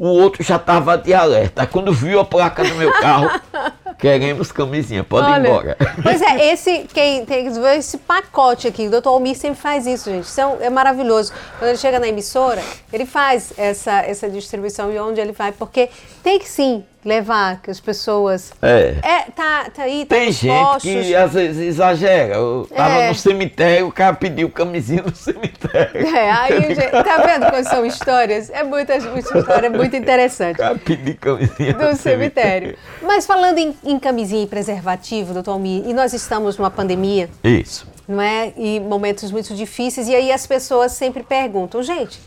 Speaker 7: o outro já estava de alerta. Quando viu a placa do meu carro, queremos camisinha, pode ir
Speaker 1: Olha,
Speaker 7: embora.
Speaker 1: Pois é, esse, quem tem que desenvolver esse pacote aqui, o doutor Almir sempre faz isso, gente. Isso é, é maravilhoso. Quando ele chega na emissora, ele faz essa, essa distribuição e onde ele vai, porque tem que sim levar que as pessoas.
Speaker 7: É.
Speaker 1: É, tá, tá aí, tá
Speaker 7: Tem gente
Speaker 1: postos.
Speaker 7: que às vezes exagera. Eu tava
Speaker 1: É.
Speaker 7: no cemitério, o cara pediu camisinha no cemitério.
Speaker 1: É, aí, gente, tá vendo quais são histórias? É muita, muita história, muito interessante.
Speaker 7: O cara pediu camisinha
Speaker 1: do cemitério. Mas falando em, em camisinha e preservativo, doutor Almir, e nós estamos numa pandemia,
Speaker 7: Isso.
Speaker 1: não é? E momentos muito difíceis, e aí as pessoas sempre perguntam, gente,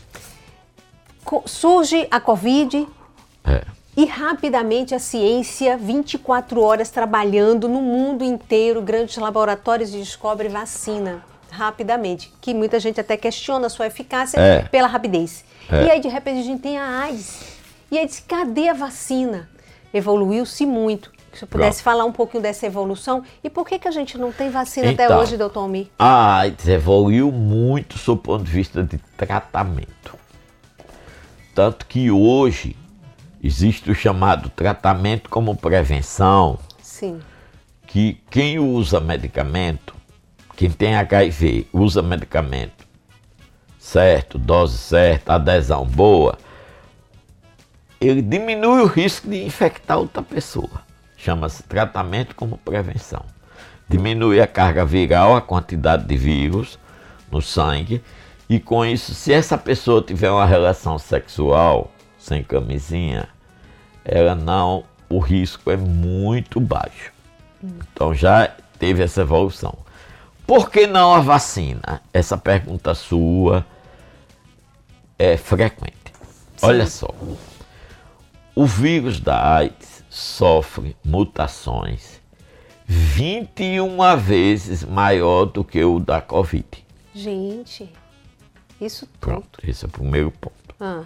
Speaker 1: surge a Covid
Speaker 7: É.
Speaker 1: e rapidamente a ciência, 24 horas trabalhando no mundo inteiro, grandes laboratórios e descobre vacina rapidamente, que muita gente até questiona a sua eficácia
Speaker 7: É.
Speaker 1: pela rapidez.
Speaker 7: É.
Speaker 1: E aí de repente a gente tem a AIDS. E aí diz, cadê a vacina? Evoluiu-se muito. Se eu pudesse
Speaker 7: Pronto.
Speaker 1: falar um pouquinho dessa evolução, e por que, que a gente não tem vacina até
Speaker 7: Então.
Speaker 1: hoje, doutor Almir?
Speaker 7: A AIDS evoluiu muito sob o ponto de vista de tratamento. Tanto que hoje existe o chamado tratamento como prevenção,
Speaker 1: Sim.
Speaker 7: que quem usa medicamento, quem tem HIV, usa medicamento certo, dose certa, adesão boa, ele diminui o risco de infectar outra pessoa. Chama-se tratamento como prevenção. Diminui a carga viral, a quantidade de vírus no sangue, e com isso, se essa pessoa tiver uma relação sexual sem camisinha, ela não, o risco é muito baixo. Então já teve essa evolução. Por que não a vacina? Essa pergunta sua é frequente. Olha só. O vírus da AIDS sofre mutações 21 vezes maior do que o da Covid.
Speaker 1: Gente, isso tudo.
Speaker 7: Pronto, esse é o primeiro ponto.
Speaker 1: Ah,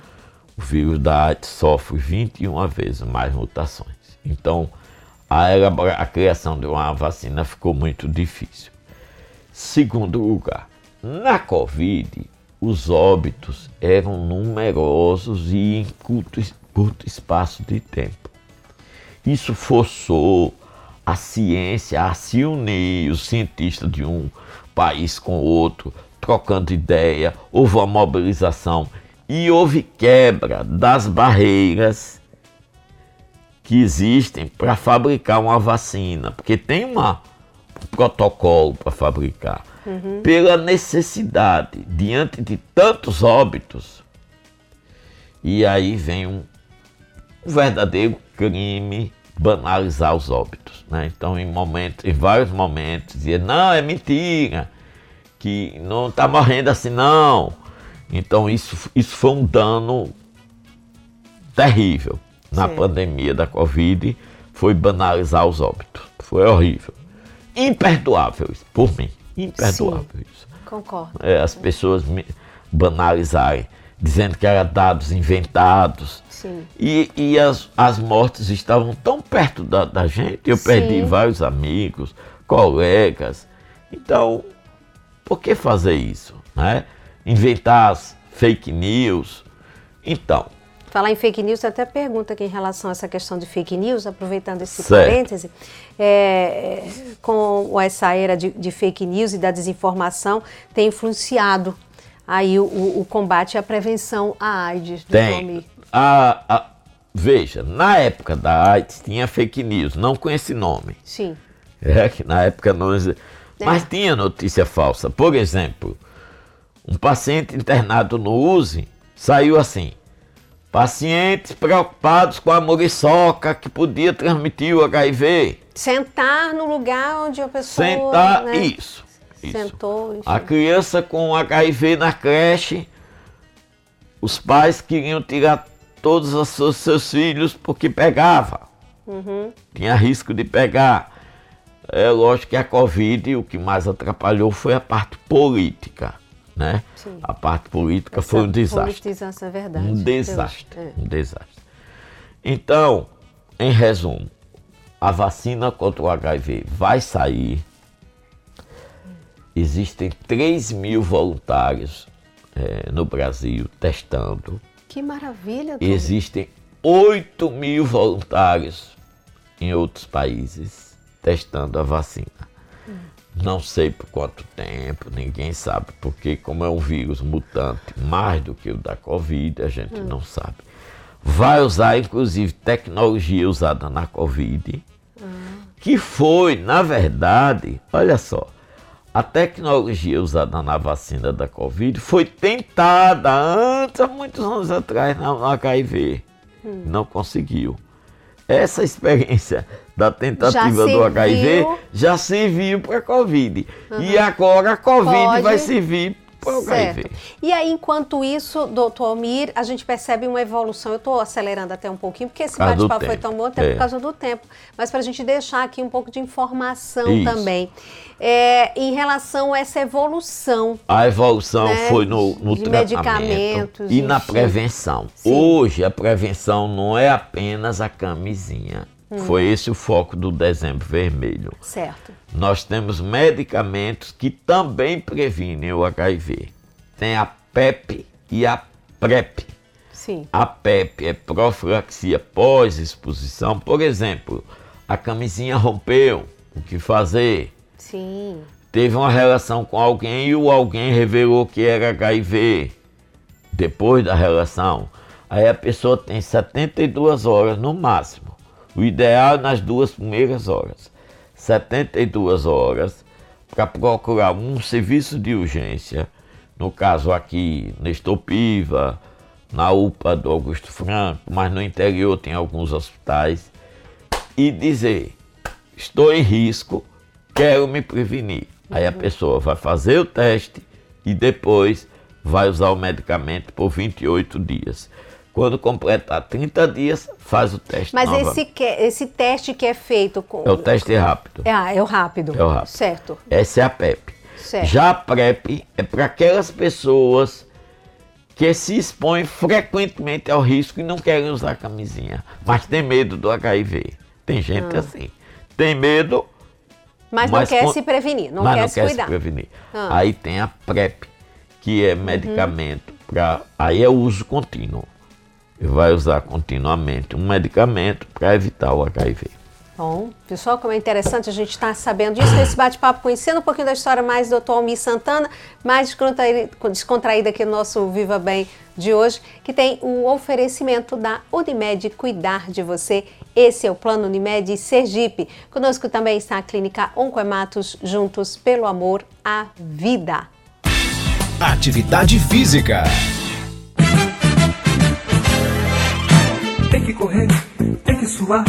Speaker 7: O vírus da AIDS sofre 21 vezes mais mutações. Então, a, a criação de uma vacina ficou muito difícil. Segundo lugar, na Covid, os óbitos eram numerosos e em curto, curto espaço de tempo. Isso forçou a ciência a se unir, os cientistas de um país com outro, trocando ideia, houve uma mobilização e houve quebra das barreiras que existem para fabricar uma vacina, porque tem uma, um protocolo para fabricar. Pela necessidade, diante de tantos óbitos, e aí vem um, um verdadeiro crime banalizar os óbitos. Né? Então, em, momentos, em vários momentos, dizia, não, é mentira, que não está morrendo assim, não. Então, isso, isso foi um dano terrível na
Speaker 1: Sim.
Speaker 7: pandemia da Covid, foi banalizar os óbitos. Foi horrível. Imperdoável isso, por mim. Imperdoável isso
Speaker 1: concordo.
Speaker 7: é, as pessoas me banalizarem, dizendo que eram dados inventados.
Speaker 1: Sim.
Speaker 7: E, e as, as mortes estavam tão perto da, da gente, eu perdi
Speaker 1: Sim.
Speaker 7: vários amigos, colegas. Então, por que fazer isso? Né? Inventar as fake news. Então,
Speaker 1: Falar em fake news, até pergunta aqui em relação a essa questão de fake news, aproveitando esse
Speaker 7: Certo.
Speaker 1: parêntese, é, é, com essa era de, de fake news e da desinformação, tem influenciado aí o, o- combate e a prevenção à AIDS do
Speaker 7: tem.
Speaker 1: nome.
Speaker 7: A, a- veja, na época da AIDS tinha fake news, não com esse nome.
Speaker 1: Sim.
Speaker 7: É que na época não. exi- Mas tinha notícia falsa. Por exemplo, um paciente internado no USE saiu assim. Pacientes preocupados com a muriçoca que podia transmitir o HIV.
Speaker 1: Sentar no lugar onde a pessoa.
Speaker 7: Sentar.
Speaker 1: né,
Speaker 7: Isso. isso.
Speaker 1: Sentou.
Speaker 7: A criança com HIV na creche, os pais queriam tirar todos os seus, seus filhos porque pegava.
Speaker 1: Uhum.
Speaker 7: Tinha risco de pegar. É lógico que a Covid o que mais atrapalhou foi a parte política. Né?
Speaker 1: Sim.
Speaker 7: A parte política
Speaker 1: Essa
Speaker 7: foi um desastre.
Speaker 1: É verdade.
Speaker 7: Um desastre.
Speaker 1: É.
Speaker 7: Um desastre. Então, em resumo, a vacina contra o HIV vai sair. Existem 3 mil voluntários eh, no Brasil testando.
Speaker 1: Que maravilha. Tom.
Speaker 7: Existem 8 mil voluntários em outros países testando a vacina. Não sei por quanto tempo, ninguém sabe, porque como é um vírus mutante mais do que o da Covid, a gente hum. não sabe. Vai usar inclusive tecnologia usada na Covid, hum. que foi, na verdade, olha só, a tecnologia usada na vacina da Covid foi tentada antes, há muitos anos atrás, no HIV. Hum. Não conseguiu. Essa experiência da tentativa do HIV já serviu para a Covid. Uhum. E agora a Covid Pode. vai servir
Speaker 1: Certo. E aí, enquanto isso, doutor Almir, a gente percebe uma evolução. Eu estou acelerando até um pouquinho, porque esse bate-papo foi tão bom até é. por causa do tempo. Mas para a gente deixar aqui um pouco de informação isso. também. É, em relação a essa evolução.
Speaker 7: A evolução né, foi no, no de tratamento e na prevenção. Sim. Hoje, a prevenção não é apenas a camisinha. Hum. Foi esse o foco do dezembro vermelho.
Speaker 1: Certo.
Speaker 7: Nós temos medicamentos que também previnem o HIV. Tem a PEP e a PrEP.
Speaker 1: Sim.
Speaker 7: A PEP é profilaxia pós-exposição. Por exemplo, a camisinha rompeu, o que fazer?
Speaker 1: Sim.
Speaker 7: Teve uma relação com alguém e o alguém revelou que era HIV. Depois da relação, aí a pessoa tem 72 horas no máximo. O ideal é nas duas primeiras horas. 72 horas para procurar um serviço de urgência, no caso aqui, Nestor Piva, na UPA do Augusto Franco, mas no interior tem alguns hospitais, e dizer: estou em risco, quero me prevenir. Aí a pessoa vai fazer o teste e depois vai usar o medicamento por 28 dias. Quando completar 30 dias, faz o teste.
Speaker 1: Mas esse, que, esse teste que é feito com.
Speaker 7: É o teste rápido.
Speaker 1: É, ah, é o rápido.
Speaker 7: É o rápido.
Speaker 1: Certo.
Speaker 7: Essa é a PEP. Certo. Já a PrEP é para aquelas pessoas que se expõem frequentemente ao risco e não querem usar camisinha, mas tem medo do HIV. Tem gente ah. assim. Tem medo.
Speaker 1: Mas, mas não quer com... se prevenir, não
Speaker 7: mas
Speaker 1: quer
Speaker 7: não
Speaker 1: se
Speaker 7: quer
Speaker 1: cuidar.
Speaker 7: Se prevenir. Ah. Aí tem a PrEP, que é uhum. medicamento uhum. para. Aí é uso contínuo e vai usar continuamente um medicamento para evitar o HIV.
Speaker 1: Bom, pessoal, como é interessante a gente estar tá sabendo disso nesse bate-papo, conhecendo um pouquinho da história mais do Dr. Almir Santana, mais descontraída aqui no nosso Viva Bem de hoje, que tem o oferecimento da Unimed Cuidar de Você. Esse é o Plano Unimed Sergipe. Conosco também está a Clínica Oncoematos, juntos pelo amor à vida.
Speaker 9: Atividade Física.
Speaker 11: Tem que correr, tem que suar,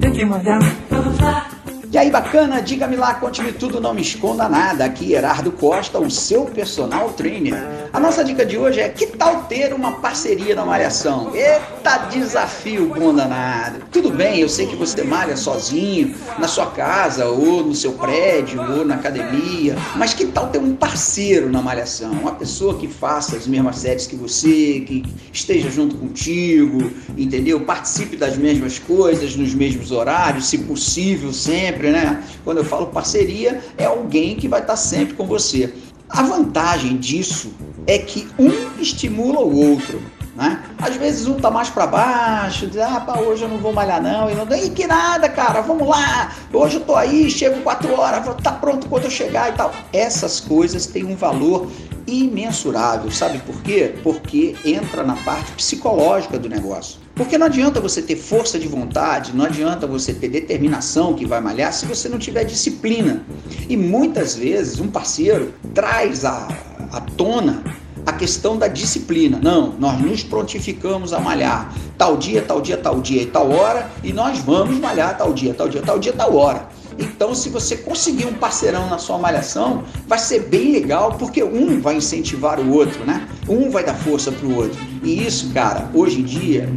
Speaker 11: tem que malhar. Vamos lá.
Speaker 12: E aí, bacana? Diga-me lá, conte-me tudo, não me esconda nada. Aqui, Gerardo Costa, o seu personal trainer. A nossa dica de hoje é: que tal ter uma parceria na malhação? Eita, desafio bom danado. Tudo bem, eu sei que você malha sozinho, na sua casa, ou no seu prédio, ou na academia, mas que tal ter um parceiro na malhação? Uma pessoa que faça as mesmas séries que você, que esteja junto contigo, entendeu? Participe das mesmas coisas, nos mesmos horários, se possível, sempre sempre, né? Quando eu falo parceria, é alguém que vai estar sempre com você. A vantagem disso é que um estimula o outro. Né? Às vezes um tá mais para baixo, diz, ah, pá, hoje eu não vou malhar não, e não e que nada, cara, vamos lá, hoje eu tô aí, chego quatro horas, vou tá pronto quando eu chegar e tal. Essas coisas têm um valor imensurável, sabe por quê? Porque entra na parte psicológica do negócio. Porque não adianta você ter força de vontade, não adianta você ter determinação que vai malhar se você não tiver disciplina. E muitas vezes um parceiro traz à, à tona a questão da disciplina. Não, nós nos prontificamos a malhar tal dia, tal dia, tal dia e tal hora, e nós vamos malhar tal dia, tal dia, tal dia, tal hora. Então, se você conseguir um parceirão na sua malhação, vai ser bem legal, porque um vai incentivar o outro, né? Um vai dar força para o outro. E isso, cara, hoje em dia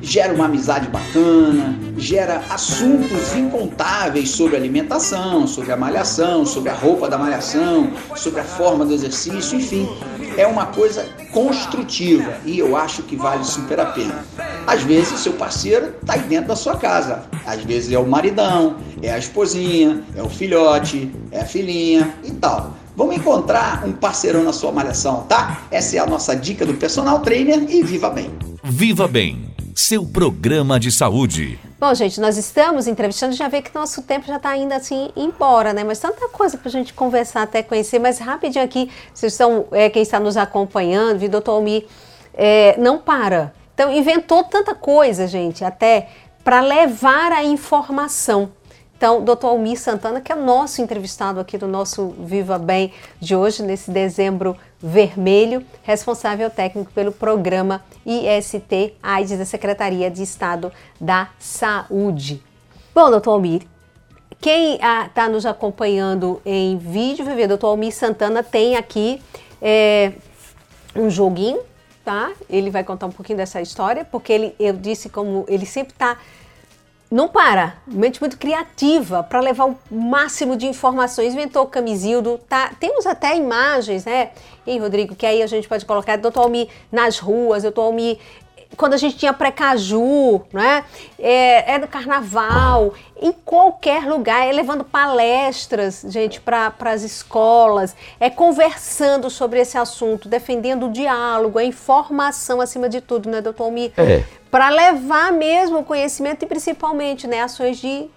Speaker 12: gera uma amizade bacana, gera assuntos incontáveis sobre alimentação, sobre a malhação, sobre a roupa da malhação, sobre a forma do exercício, enfim é uma coisa construtiva e eu acho que vale super a pena. Às vezes o seu parceiro está aí dentro da sua casa, às vezes é o maridão, é a esposinha, é o filhote, é a filhinha e tal. Vamos encontrar um parceirão na sua malhação, tá? Essa é a nossa dica do personal trainer e viva bem.
Speaker 2: Viva Bem, seu programa de saúde.
Speaker 1: Bom, gente, nós estamos entrevistando, já vê que nosso tempo já está indo assim embora, né? Mas tanta coisa para a gente conversar, até conhecer. Mas rapidinho aqui, vocês estão, é, quem está nos acompanhando, viu, doutor Almir, é, não para. Então, inventou tanta coisa, gente, até para levar a informação. Então, doutor Almir Santana, que é o nosso entrevistado aqui do nosso Viva Bem de hoje, nesse dezembro vermelho, responsável técnico pelo programa IST AIDS da Secretaria de Estado da Saúde. Bom, doutor Almir, quem está ah, nos acompanhando em vídeo, vai ver, doutor Almir Santana tem aqui é, um joguinho, tá? Ele vai contar um pouquinho dessa história, porque ele, eu disse como ele sempre está não para, mente muito criativa para levar o máximo de informações. Inventou o Camisildo, tá? Temos até imagens, né? E Rodrigo, que aí a gente pode colocar Doutor Almi nas ruas, Doutor Almi quando a gente tinha pré-caju, né? É, é do carnaval, em qualquer lugar, é levando palestras, gente, para as escolas, é conversando sobre esse assunto, defendendo o diálogo, a informação acima de tudo, né, doutor Almi? É para levar mesmo o conhecimento e principalmente né, ações de,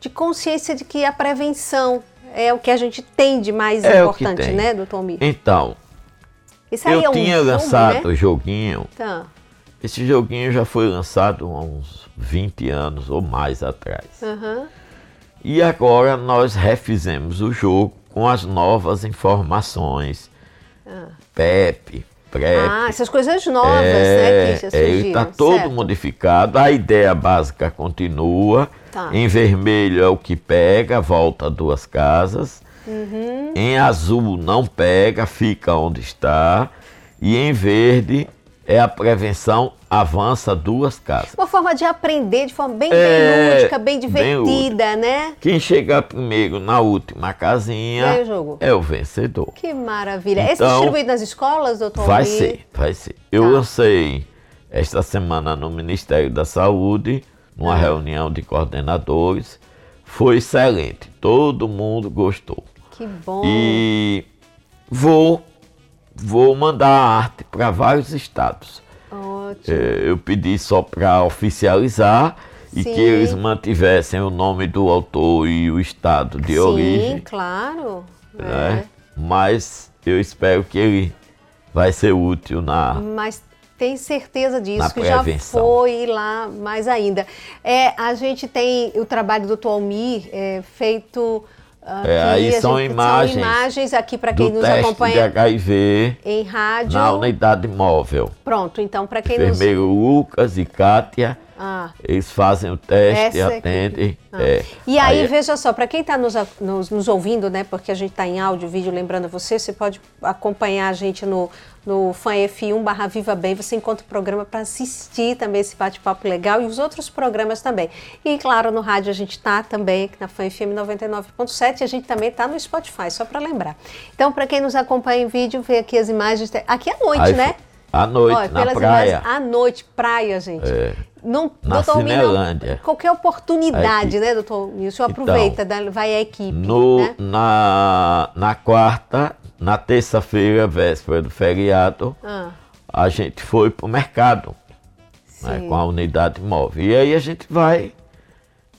Speaker 1: de consciência de que a prevenção é o que a gente tem de mais é importante, né, doutor Mir?
Speaker 7: Então, eu é um tinha jogo, lançado né? o joguinho. Tá. Esse joguinho já foi lançado há uns 20 anos ou mais atrás. Uhum. E agora nós refizemos o jogo com as novas informações. Ah. PEP,
Speaker 1: PrEP. Ah, essas coisas novas, né,
Speaker 7: é, né, que é, Ele está todo certo. modificado, a ideia básica continua. Tá. Em vermelho é o que pega, volta duas casas. Uhum. Em azul não pega, fica onde está. E em verde é a prevenção avança duas casas.
Speaker 1: Uma forma de aprender de forma bem, é, bem lúdica, bem divertida, bem né?
Speaker 7: Quem chegar primeiro na última casinha o é o vencedor.
Speaker 1: Que maravilha. Então, é distribuído nas escolas, doutor?
Speaker 7: Vai ser, vai ser. Eu tá. lancei esta semana no Ministério da Saúde, numa ah. reunião de coordenadores. Foi excelente, todo mundo gostou.
Speaker 1: Que bom.
Speaker 7: E vou vou mandar a arte para vários estados.
Speaker 1: Ótimo.
Speaker 7: É, eu pedi só para oficializar e Sim. que eles mantivessem o nome do autor e o estado de
Speaker 1: Sim,
Speaker 7: origem.
Speaker 1: Sim, claro.
Speaker 7: Né? É. Mas eu espero que ele vai ser útil na.
Speaker 1: Mas tem certeza disso, que já foi lá mais ainda. É, a gente tem o trabalho do Tualmir é, feito
Speaker 7: é, aí são imagens,
Speaker 1: são imagens aqui para quem nos acompanha
Speaker 7: de HIV
Speaker 1: em rádio
Speaker 7: na unidade móvel.
Speaker 1: Pronto, então para quem
Speaker 7: Enfermeiro nos... Lucas e Kátia, ah. eles fazem o teste, Essa atendem. Ah. É.
Speaker 1: E aí, aí, veja só, para quem está nos, nos, nos, ouvindo, né, porque a gente está em áudio, vídeo, lembrando você, você pode acompanhar a gente no, no FanF1 barra Viva Bem, você encontra o programa para assistir também esse bate-papo legal e os outros programas também. E claro, no rádio a gente está também na FanFM 99.7 e a gente também está no Spotify, só para lembrar. Então, para quem nos acompanha em vídeo, vê aqui as imagens, aqui à noite, né?
Speaker 7: À noite, Olha, na praia. Imagens,
Speaker 1: à noite, praia, gente. É.
Speaker 7: Não, na doutor Cinelândia.
Speaker 1: qualquer oportunidade, né, doutor Nilson? Aproveita, então, vai a equipe.
Speaker 7: No,
Speaker 1: né?
Speaker 7: na, na quarta, na terça-feira, véspera do feriado, ah. a gente foi para o mercado né, com a unidade móvel. E aí a gente vai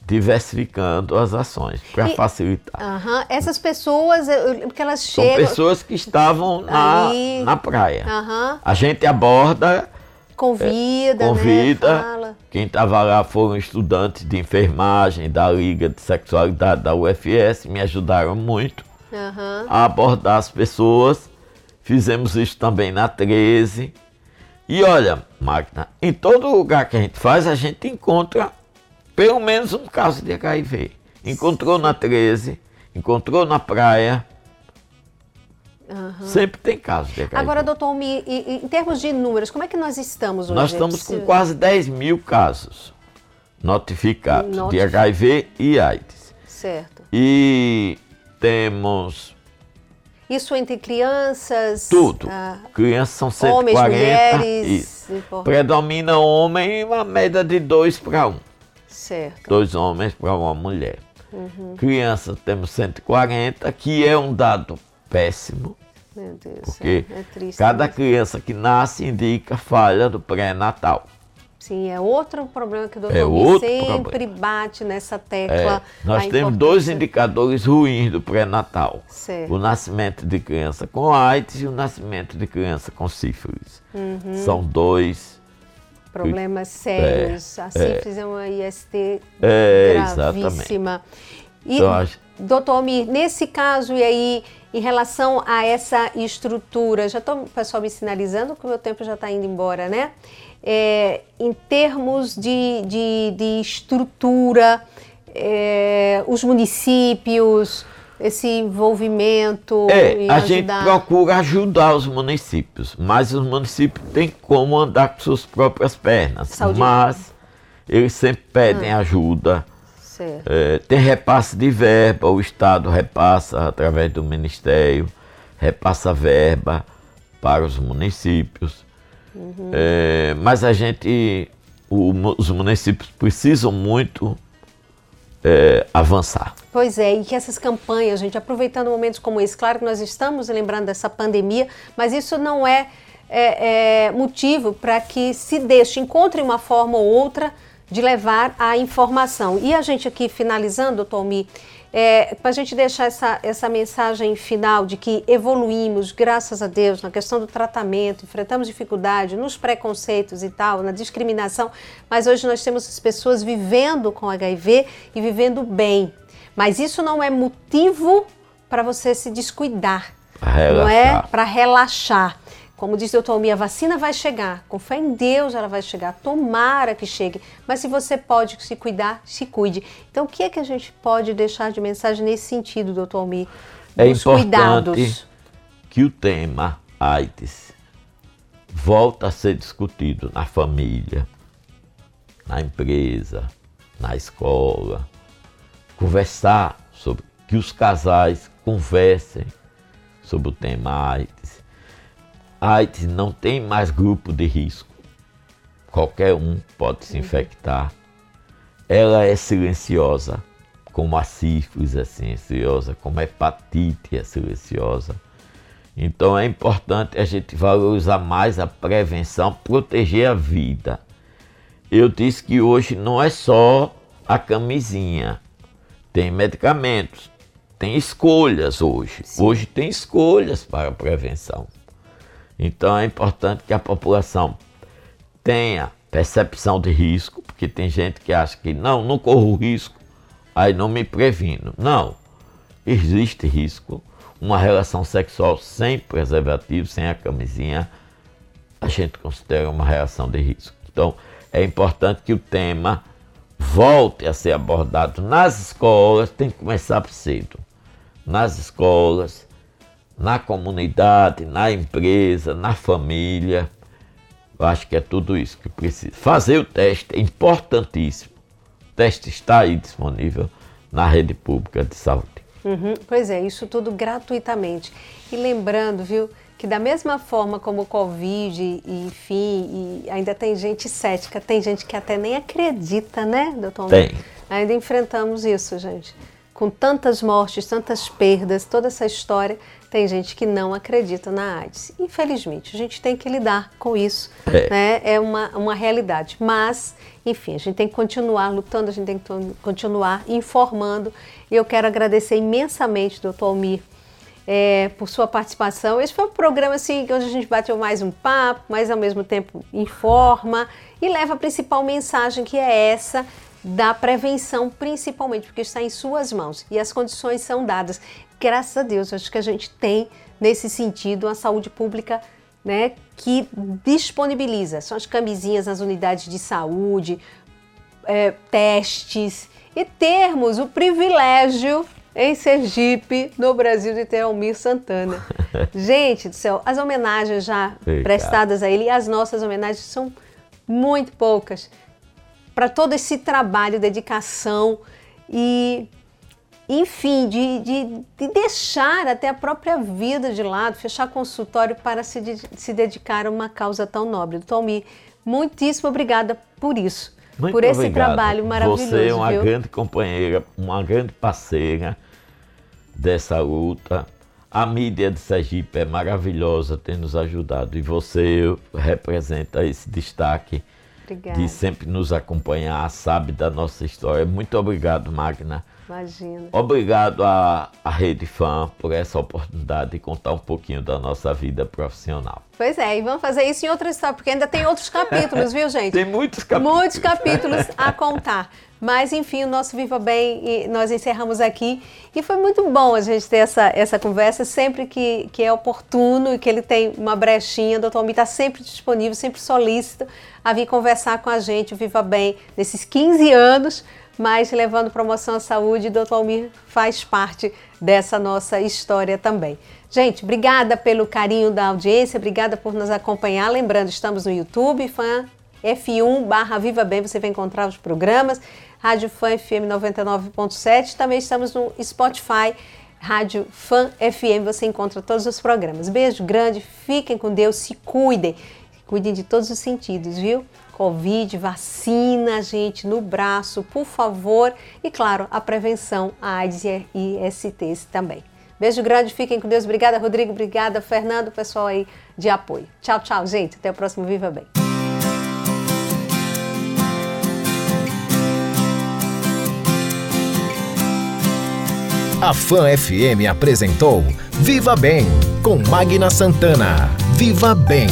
Speaker 7: diversificando as ações para facilitar.
Speaker 1: Essas pessoas, porque elas chegam...
Speaker 7: São pessoas que estavam na, na praia. A gente aborda
Speaker 1: Convida,
Speaker 7: é, convida. Né? Quem estava lá foram estudantes de enfermagem da Liga de Sexualidade da UFS, me ajudaram muito uhum. a abordar as pessoas. Fizemos isso também na 13. E olha, Magna, em todo lugar que a gente faz, a gente encontra pelo menos um caso de HIV. Encontrou na 13, encontrou na praia, Uhum. Sempre tem casos de HIV.
Speaker 1: Agora, doutor, em termos de números, como é que nós estamos hoje?
Speaker 7: Nós estamos com quase 10 mil casos notificados Notif... de HIV e AIDS.
Speaker 1: Certo.
Speaker 7: E temos.
Speaker 1: Isso entre crianças?
Speaker 7: Tudo. Ah, crianças são 140. Homens, mulheres. Isso. Predomina homem uma média de 2 para 1. Um.
Speaker 1: Certo.
Speaker 7: Dois homens para uma mulher. Uhum. Crianças temos 140, que é um dado péssimo.
Speaker 1: Meu Deus,
Speaker 7: porque
Speaker 1: é triste,
Speaker 7: cada criança que nasce indica falha do pré-natal.
Speaker 1: Sim, é outro problema que o doutor
Speaker 7: É outro
Speaker 1: sempre
Speaker 7: problema.
Speaker 1: bate nessa
Speaker 7: É,
Speaker 1: tecla.
Speaker 7: nós
Speaker 1: da
Speaker 7: temos dois indicadores ruins do pré-natal. O nascimento de criança com AIDS e o nascimento de criança com sífilis.
Speaker 1: Uhum.
Speaker 7: São dois.
Speaker 1: Problemas sérios.
Speaker 7: É,
Speaker 1: a
Speaker 7: é.
Speaker 1: sífilis é uma IST
Speaker 7: É,
Speaker 1: gravíssima. E,
Speaker 7: Então, acho-
Speaker 1: doutor Almir, nesse caso, e aí, em relação a essa estrutura, já estou o pessoal me sinalizando que o meu tempo já está indo embora, né? É, em termos de, de, de estrutura, é, os municípios, esse envolvimento
Speaker 7: É, a gente
Speaker 1: ajudar.
Speaker 7: procura ajudar os municípios, mas os municípios têm como andar com suas próprias pernas.
Speaker 1: Saúde.
Speaker 7: Mas eles sempre pedem
Speaker 1: Ah.
Speaker 7: ajuda. É, tem repasse de verba, o Estado repassa através do Ministério, repassa verba para os municípios.
Speaker 1: Uhum.
Speaker 7: É, mas a gente, o os municípios precisam muito é, avançar.
Speaker 1: Pois é, e que essas campanhas, gente, aproveitando momentos como esse, claro que nós estamos lembrando dessa pandemia, mas isso não é, é, é, motivo para que se deixe, encontre uma forma ou outra de levar a informação. E a gente aqui, finalizando, doutor Mi, é, para a gente deixar essa, essa mensagem final de que evoluímos, graças a Deus, na questão do tratamento, enfrentamos dificuldade nos preconceitos e tal, na discriminação, mas hoje nós temos as pessoas vivendo com HIV e vivendo bem. Mas isso não é motivo para você se descuidar,
Speaker 7: Pra
Speaker 1: não é
Speaker 7: relaxar.
Speaker 1: para relaxar. Como doutor Almir, a vacina vai chegar. Com fé em Deus ela vai chegar. Tomara que chegue. Mas se você pode se cuidar, se cuide. Então o que é que a gente pode deixar de mensagem nesse sentido, doutor Almir?
Speaker 7: É importante
Speaker 1: cuidados.
Speaker 7: que o tema AIDS volta a ser discutido na família, na empresa, na escola. Conversar sobre que os casais conversem sobre o tema AIDS. AIDS não tem mais grupo de risco. Qualquer um pode se infectar. Ela é silenciosa, como a sífilis é silenciosa, como a hepatite é silenciosa. Então é importante a gente valorizar mais a prevenção, proteger a vida. Eu disse que hoje não é só a camisinha, tem medicamentos, tem escolhas hoje. Hoje tem escolhas para a prevenção. Então é importante que a população tenha percepção de risco, porque tem gente que acha que não, não corro risco, aí não me previno. Não, existe risco. Uma relação sexual sem preservativo, sem a camisinha, a gente considera uma relação de risco. Então é importante que o tema volte a ser abordado nas escolas, tem que começar cedo. Nas escolas, na comunidade, na empresa, na família. Eu acho que é tudo isso que precisa. Fazer o teste é importantíssimo. O teste está aí disponível na rede pública de saúde.
Speaker 1: Uhum, pois é, isso tudo gratuitamente. E lembrando, viu, que da mesma forma como o Covid, e, enfim, e ainda tem gente cética, tem gente que até nem acredita, né, doutor?
Speaker 7: Tem.
Speaker 1: Ainda enfrentamos isso, gente. Com tantas mortes, tantas perdas, toda essa história, tem gente que não acredita na AIDS. Infelizmente, a gente tem que lidar com isso,
Speaker 7: É.
Speaker 1: né? É uma, uma realidade. Mas, enfim, a gente tem que continuar lutando, a gente tem que continuar informando. E eu quero agradecer imensamente, doutor Almir, é, por sua participação. Esse foi um programa assim, onde a gente bateu mais um papo, mas ao mesmo tempo informa e leva a principal mensagem que é essa da prevenção, principalmente, porque está em suas mãos e as condições são dadas. Graças a Deus, acho que a gente tem nesse sentido uma saúde pública né, que disponibiliza. São as camisinhas nas unidades de saúde, é, testes e termos o privilégio em Sergipe, no Brasil, de ter Almir Santana. Gente do céu, as homenagens já
Speaker 7: Obrigado.
Speaker 1: prestadas a ele e as nossas homenagens são muito poucas para todo esse trabalho, dedicação e, enfim, de, de, de deixar até a própria vida de lado, fechar consultório para se, de- se dedicar a uma causa tão nobre. Almir, muitíssimo obrigada por isso,
Speaker 7: Muito
Speaker 1: por esse
Speaker 7: obrigado.
Speaker 1: trabalho maravilhoso.
Speaker 7: Você é uma
Speaker 1: viu?
Speaker 7: grande companheira, uma grande parceira dessa luta. A mídia de Sergipe é maravilhosa, tem nos ajudado. E você representa esse destaque
Speaker 1: Obrigada.
Speaker 7: de sempre nos acompanhar, sabe da nossa história. Muito obrigado, Magna.
Speaker 1: Imagina.
Speaker 7: Obrigado à, à Rede Fã por essa oportunidade de contar um pouquinho da nossa vida profissional.
Speaker 1: Pois é, e vamos fazer isso em outra história, porque ainda tem outros capítulos, viu, gente?
Speaker 7: Tem muitos capítulos.
Speaker 1: Muitos capítulos a contar. Mas, enfim, o nosso Viva Bem, e nós encerramos aqui. E foi muito bom a gente ter essa, essa conversa sempre que, que é oportuno e que ele tem uma brechinha. O doutor Almir está sempre disponível, sempre solícito a vir conversar com a gente, o Viva Bem, nesses 15 anos mas levando promoção à saúde, Dr. Almir faz parte dessa nossa história também. Gente, obrigada pelo carinho da audiência, obrigada por nos acompanhar. Lembrando, estamos no YouTube, fã F1 barra Viva Bem, você vai encontrar os programas. Rádio Fã FM 99.7, também estamos no Spotify, Rádio Fã FM, você encontra todos os programas. Beijo grande, fiquem com Deus, se cuidem, cuidem de todos os sentidos, viu? Covid, vacina, gente, no braço, por favor. E claro, a prevenção, a AIDS e STs também. Beijo grande, fiquem com Deus. Obrigada, Rodrigo. Obrigada, Fernando, pessoal aí de apoio. Tchau, tchau, gente. Até o próximo Viva Bem.
Speaker 9: A Fã FM apresentou Viva Bem com Magna Santana. Viva Bem.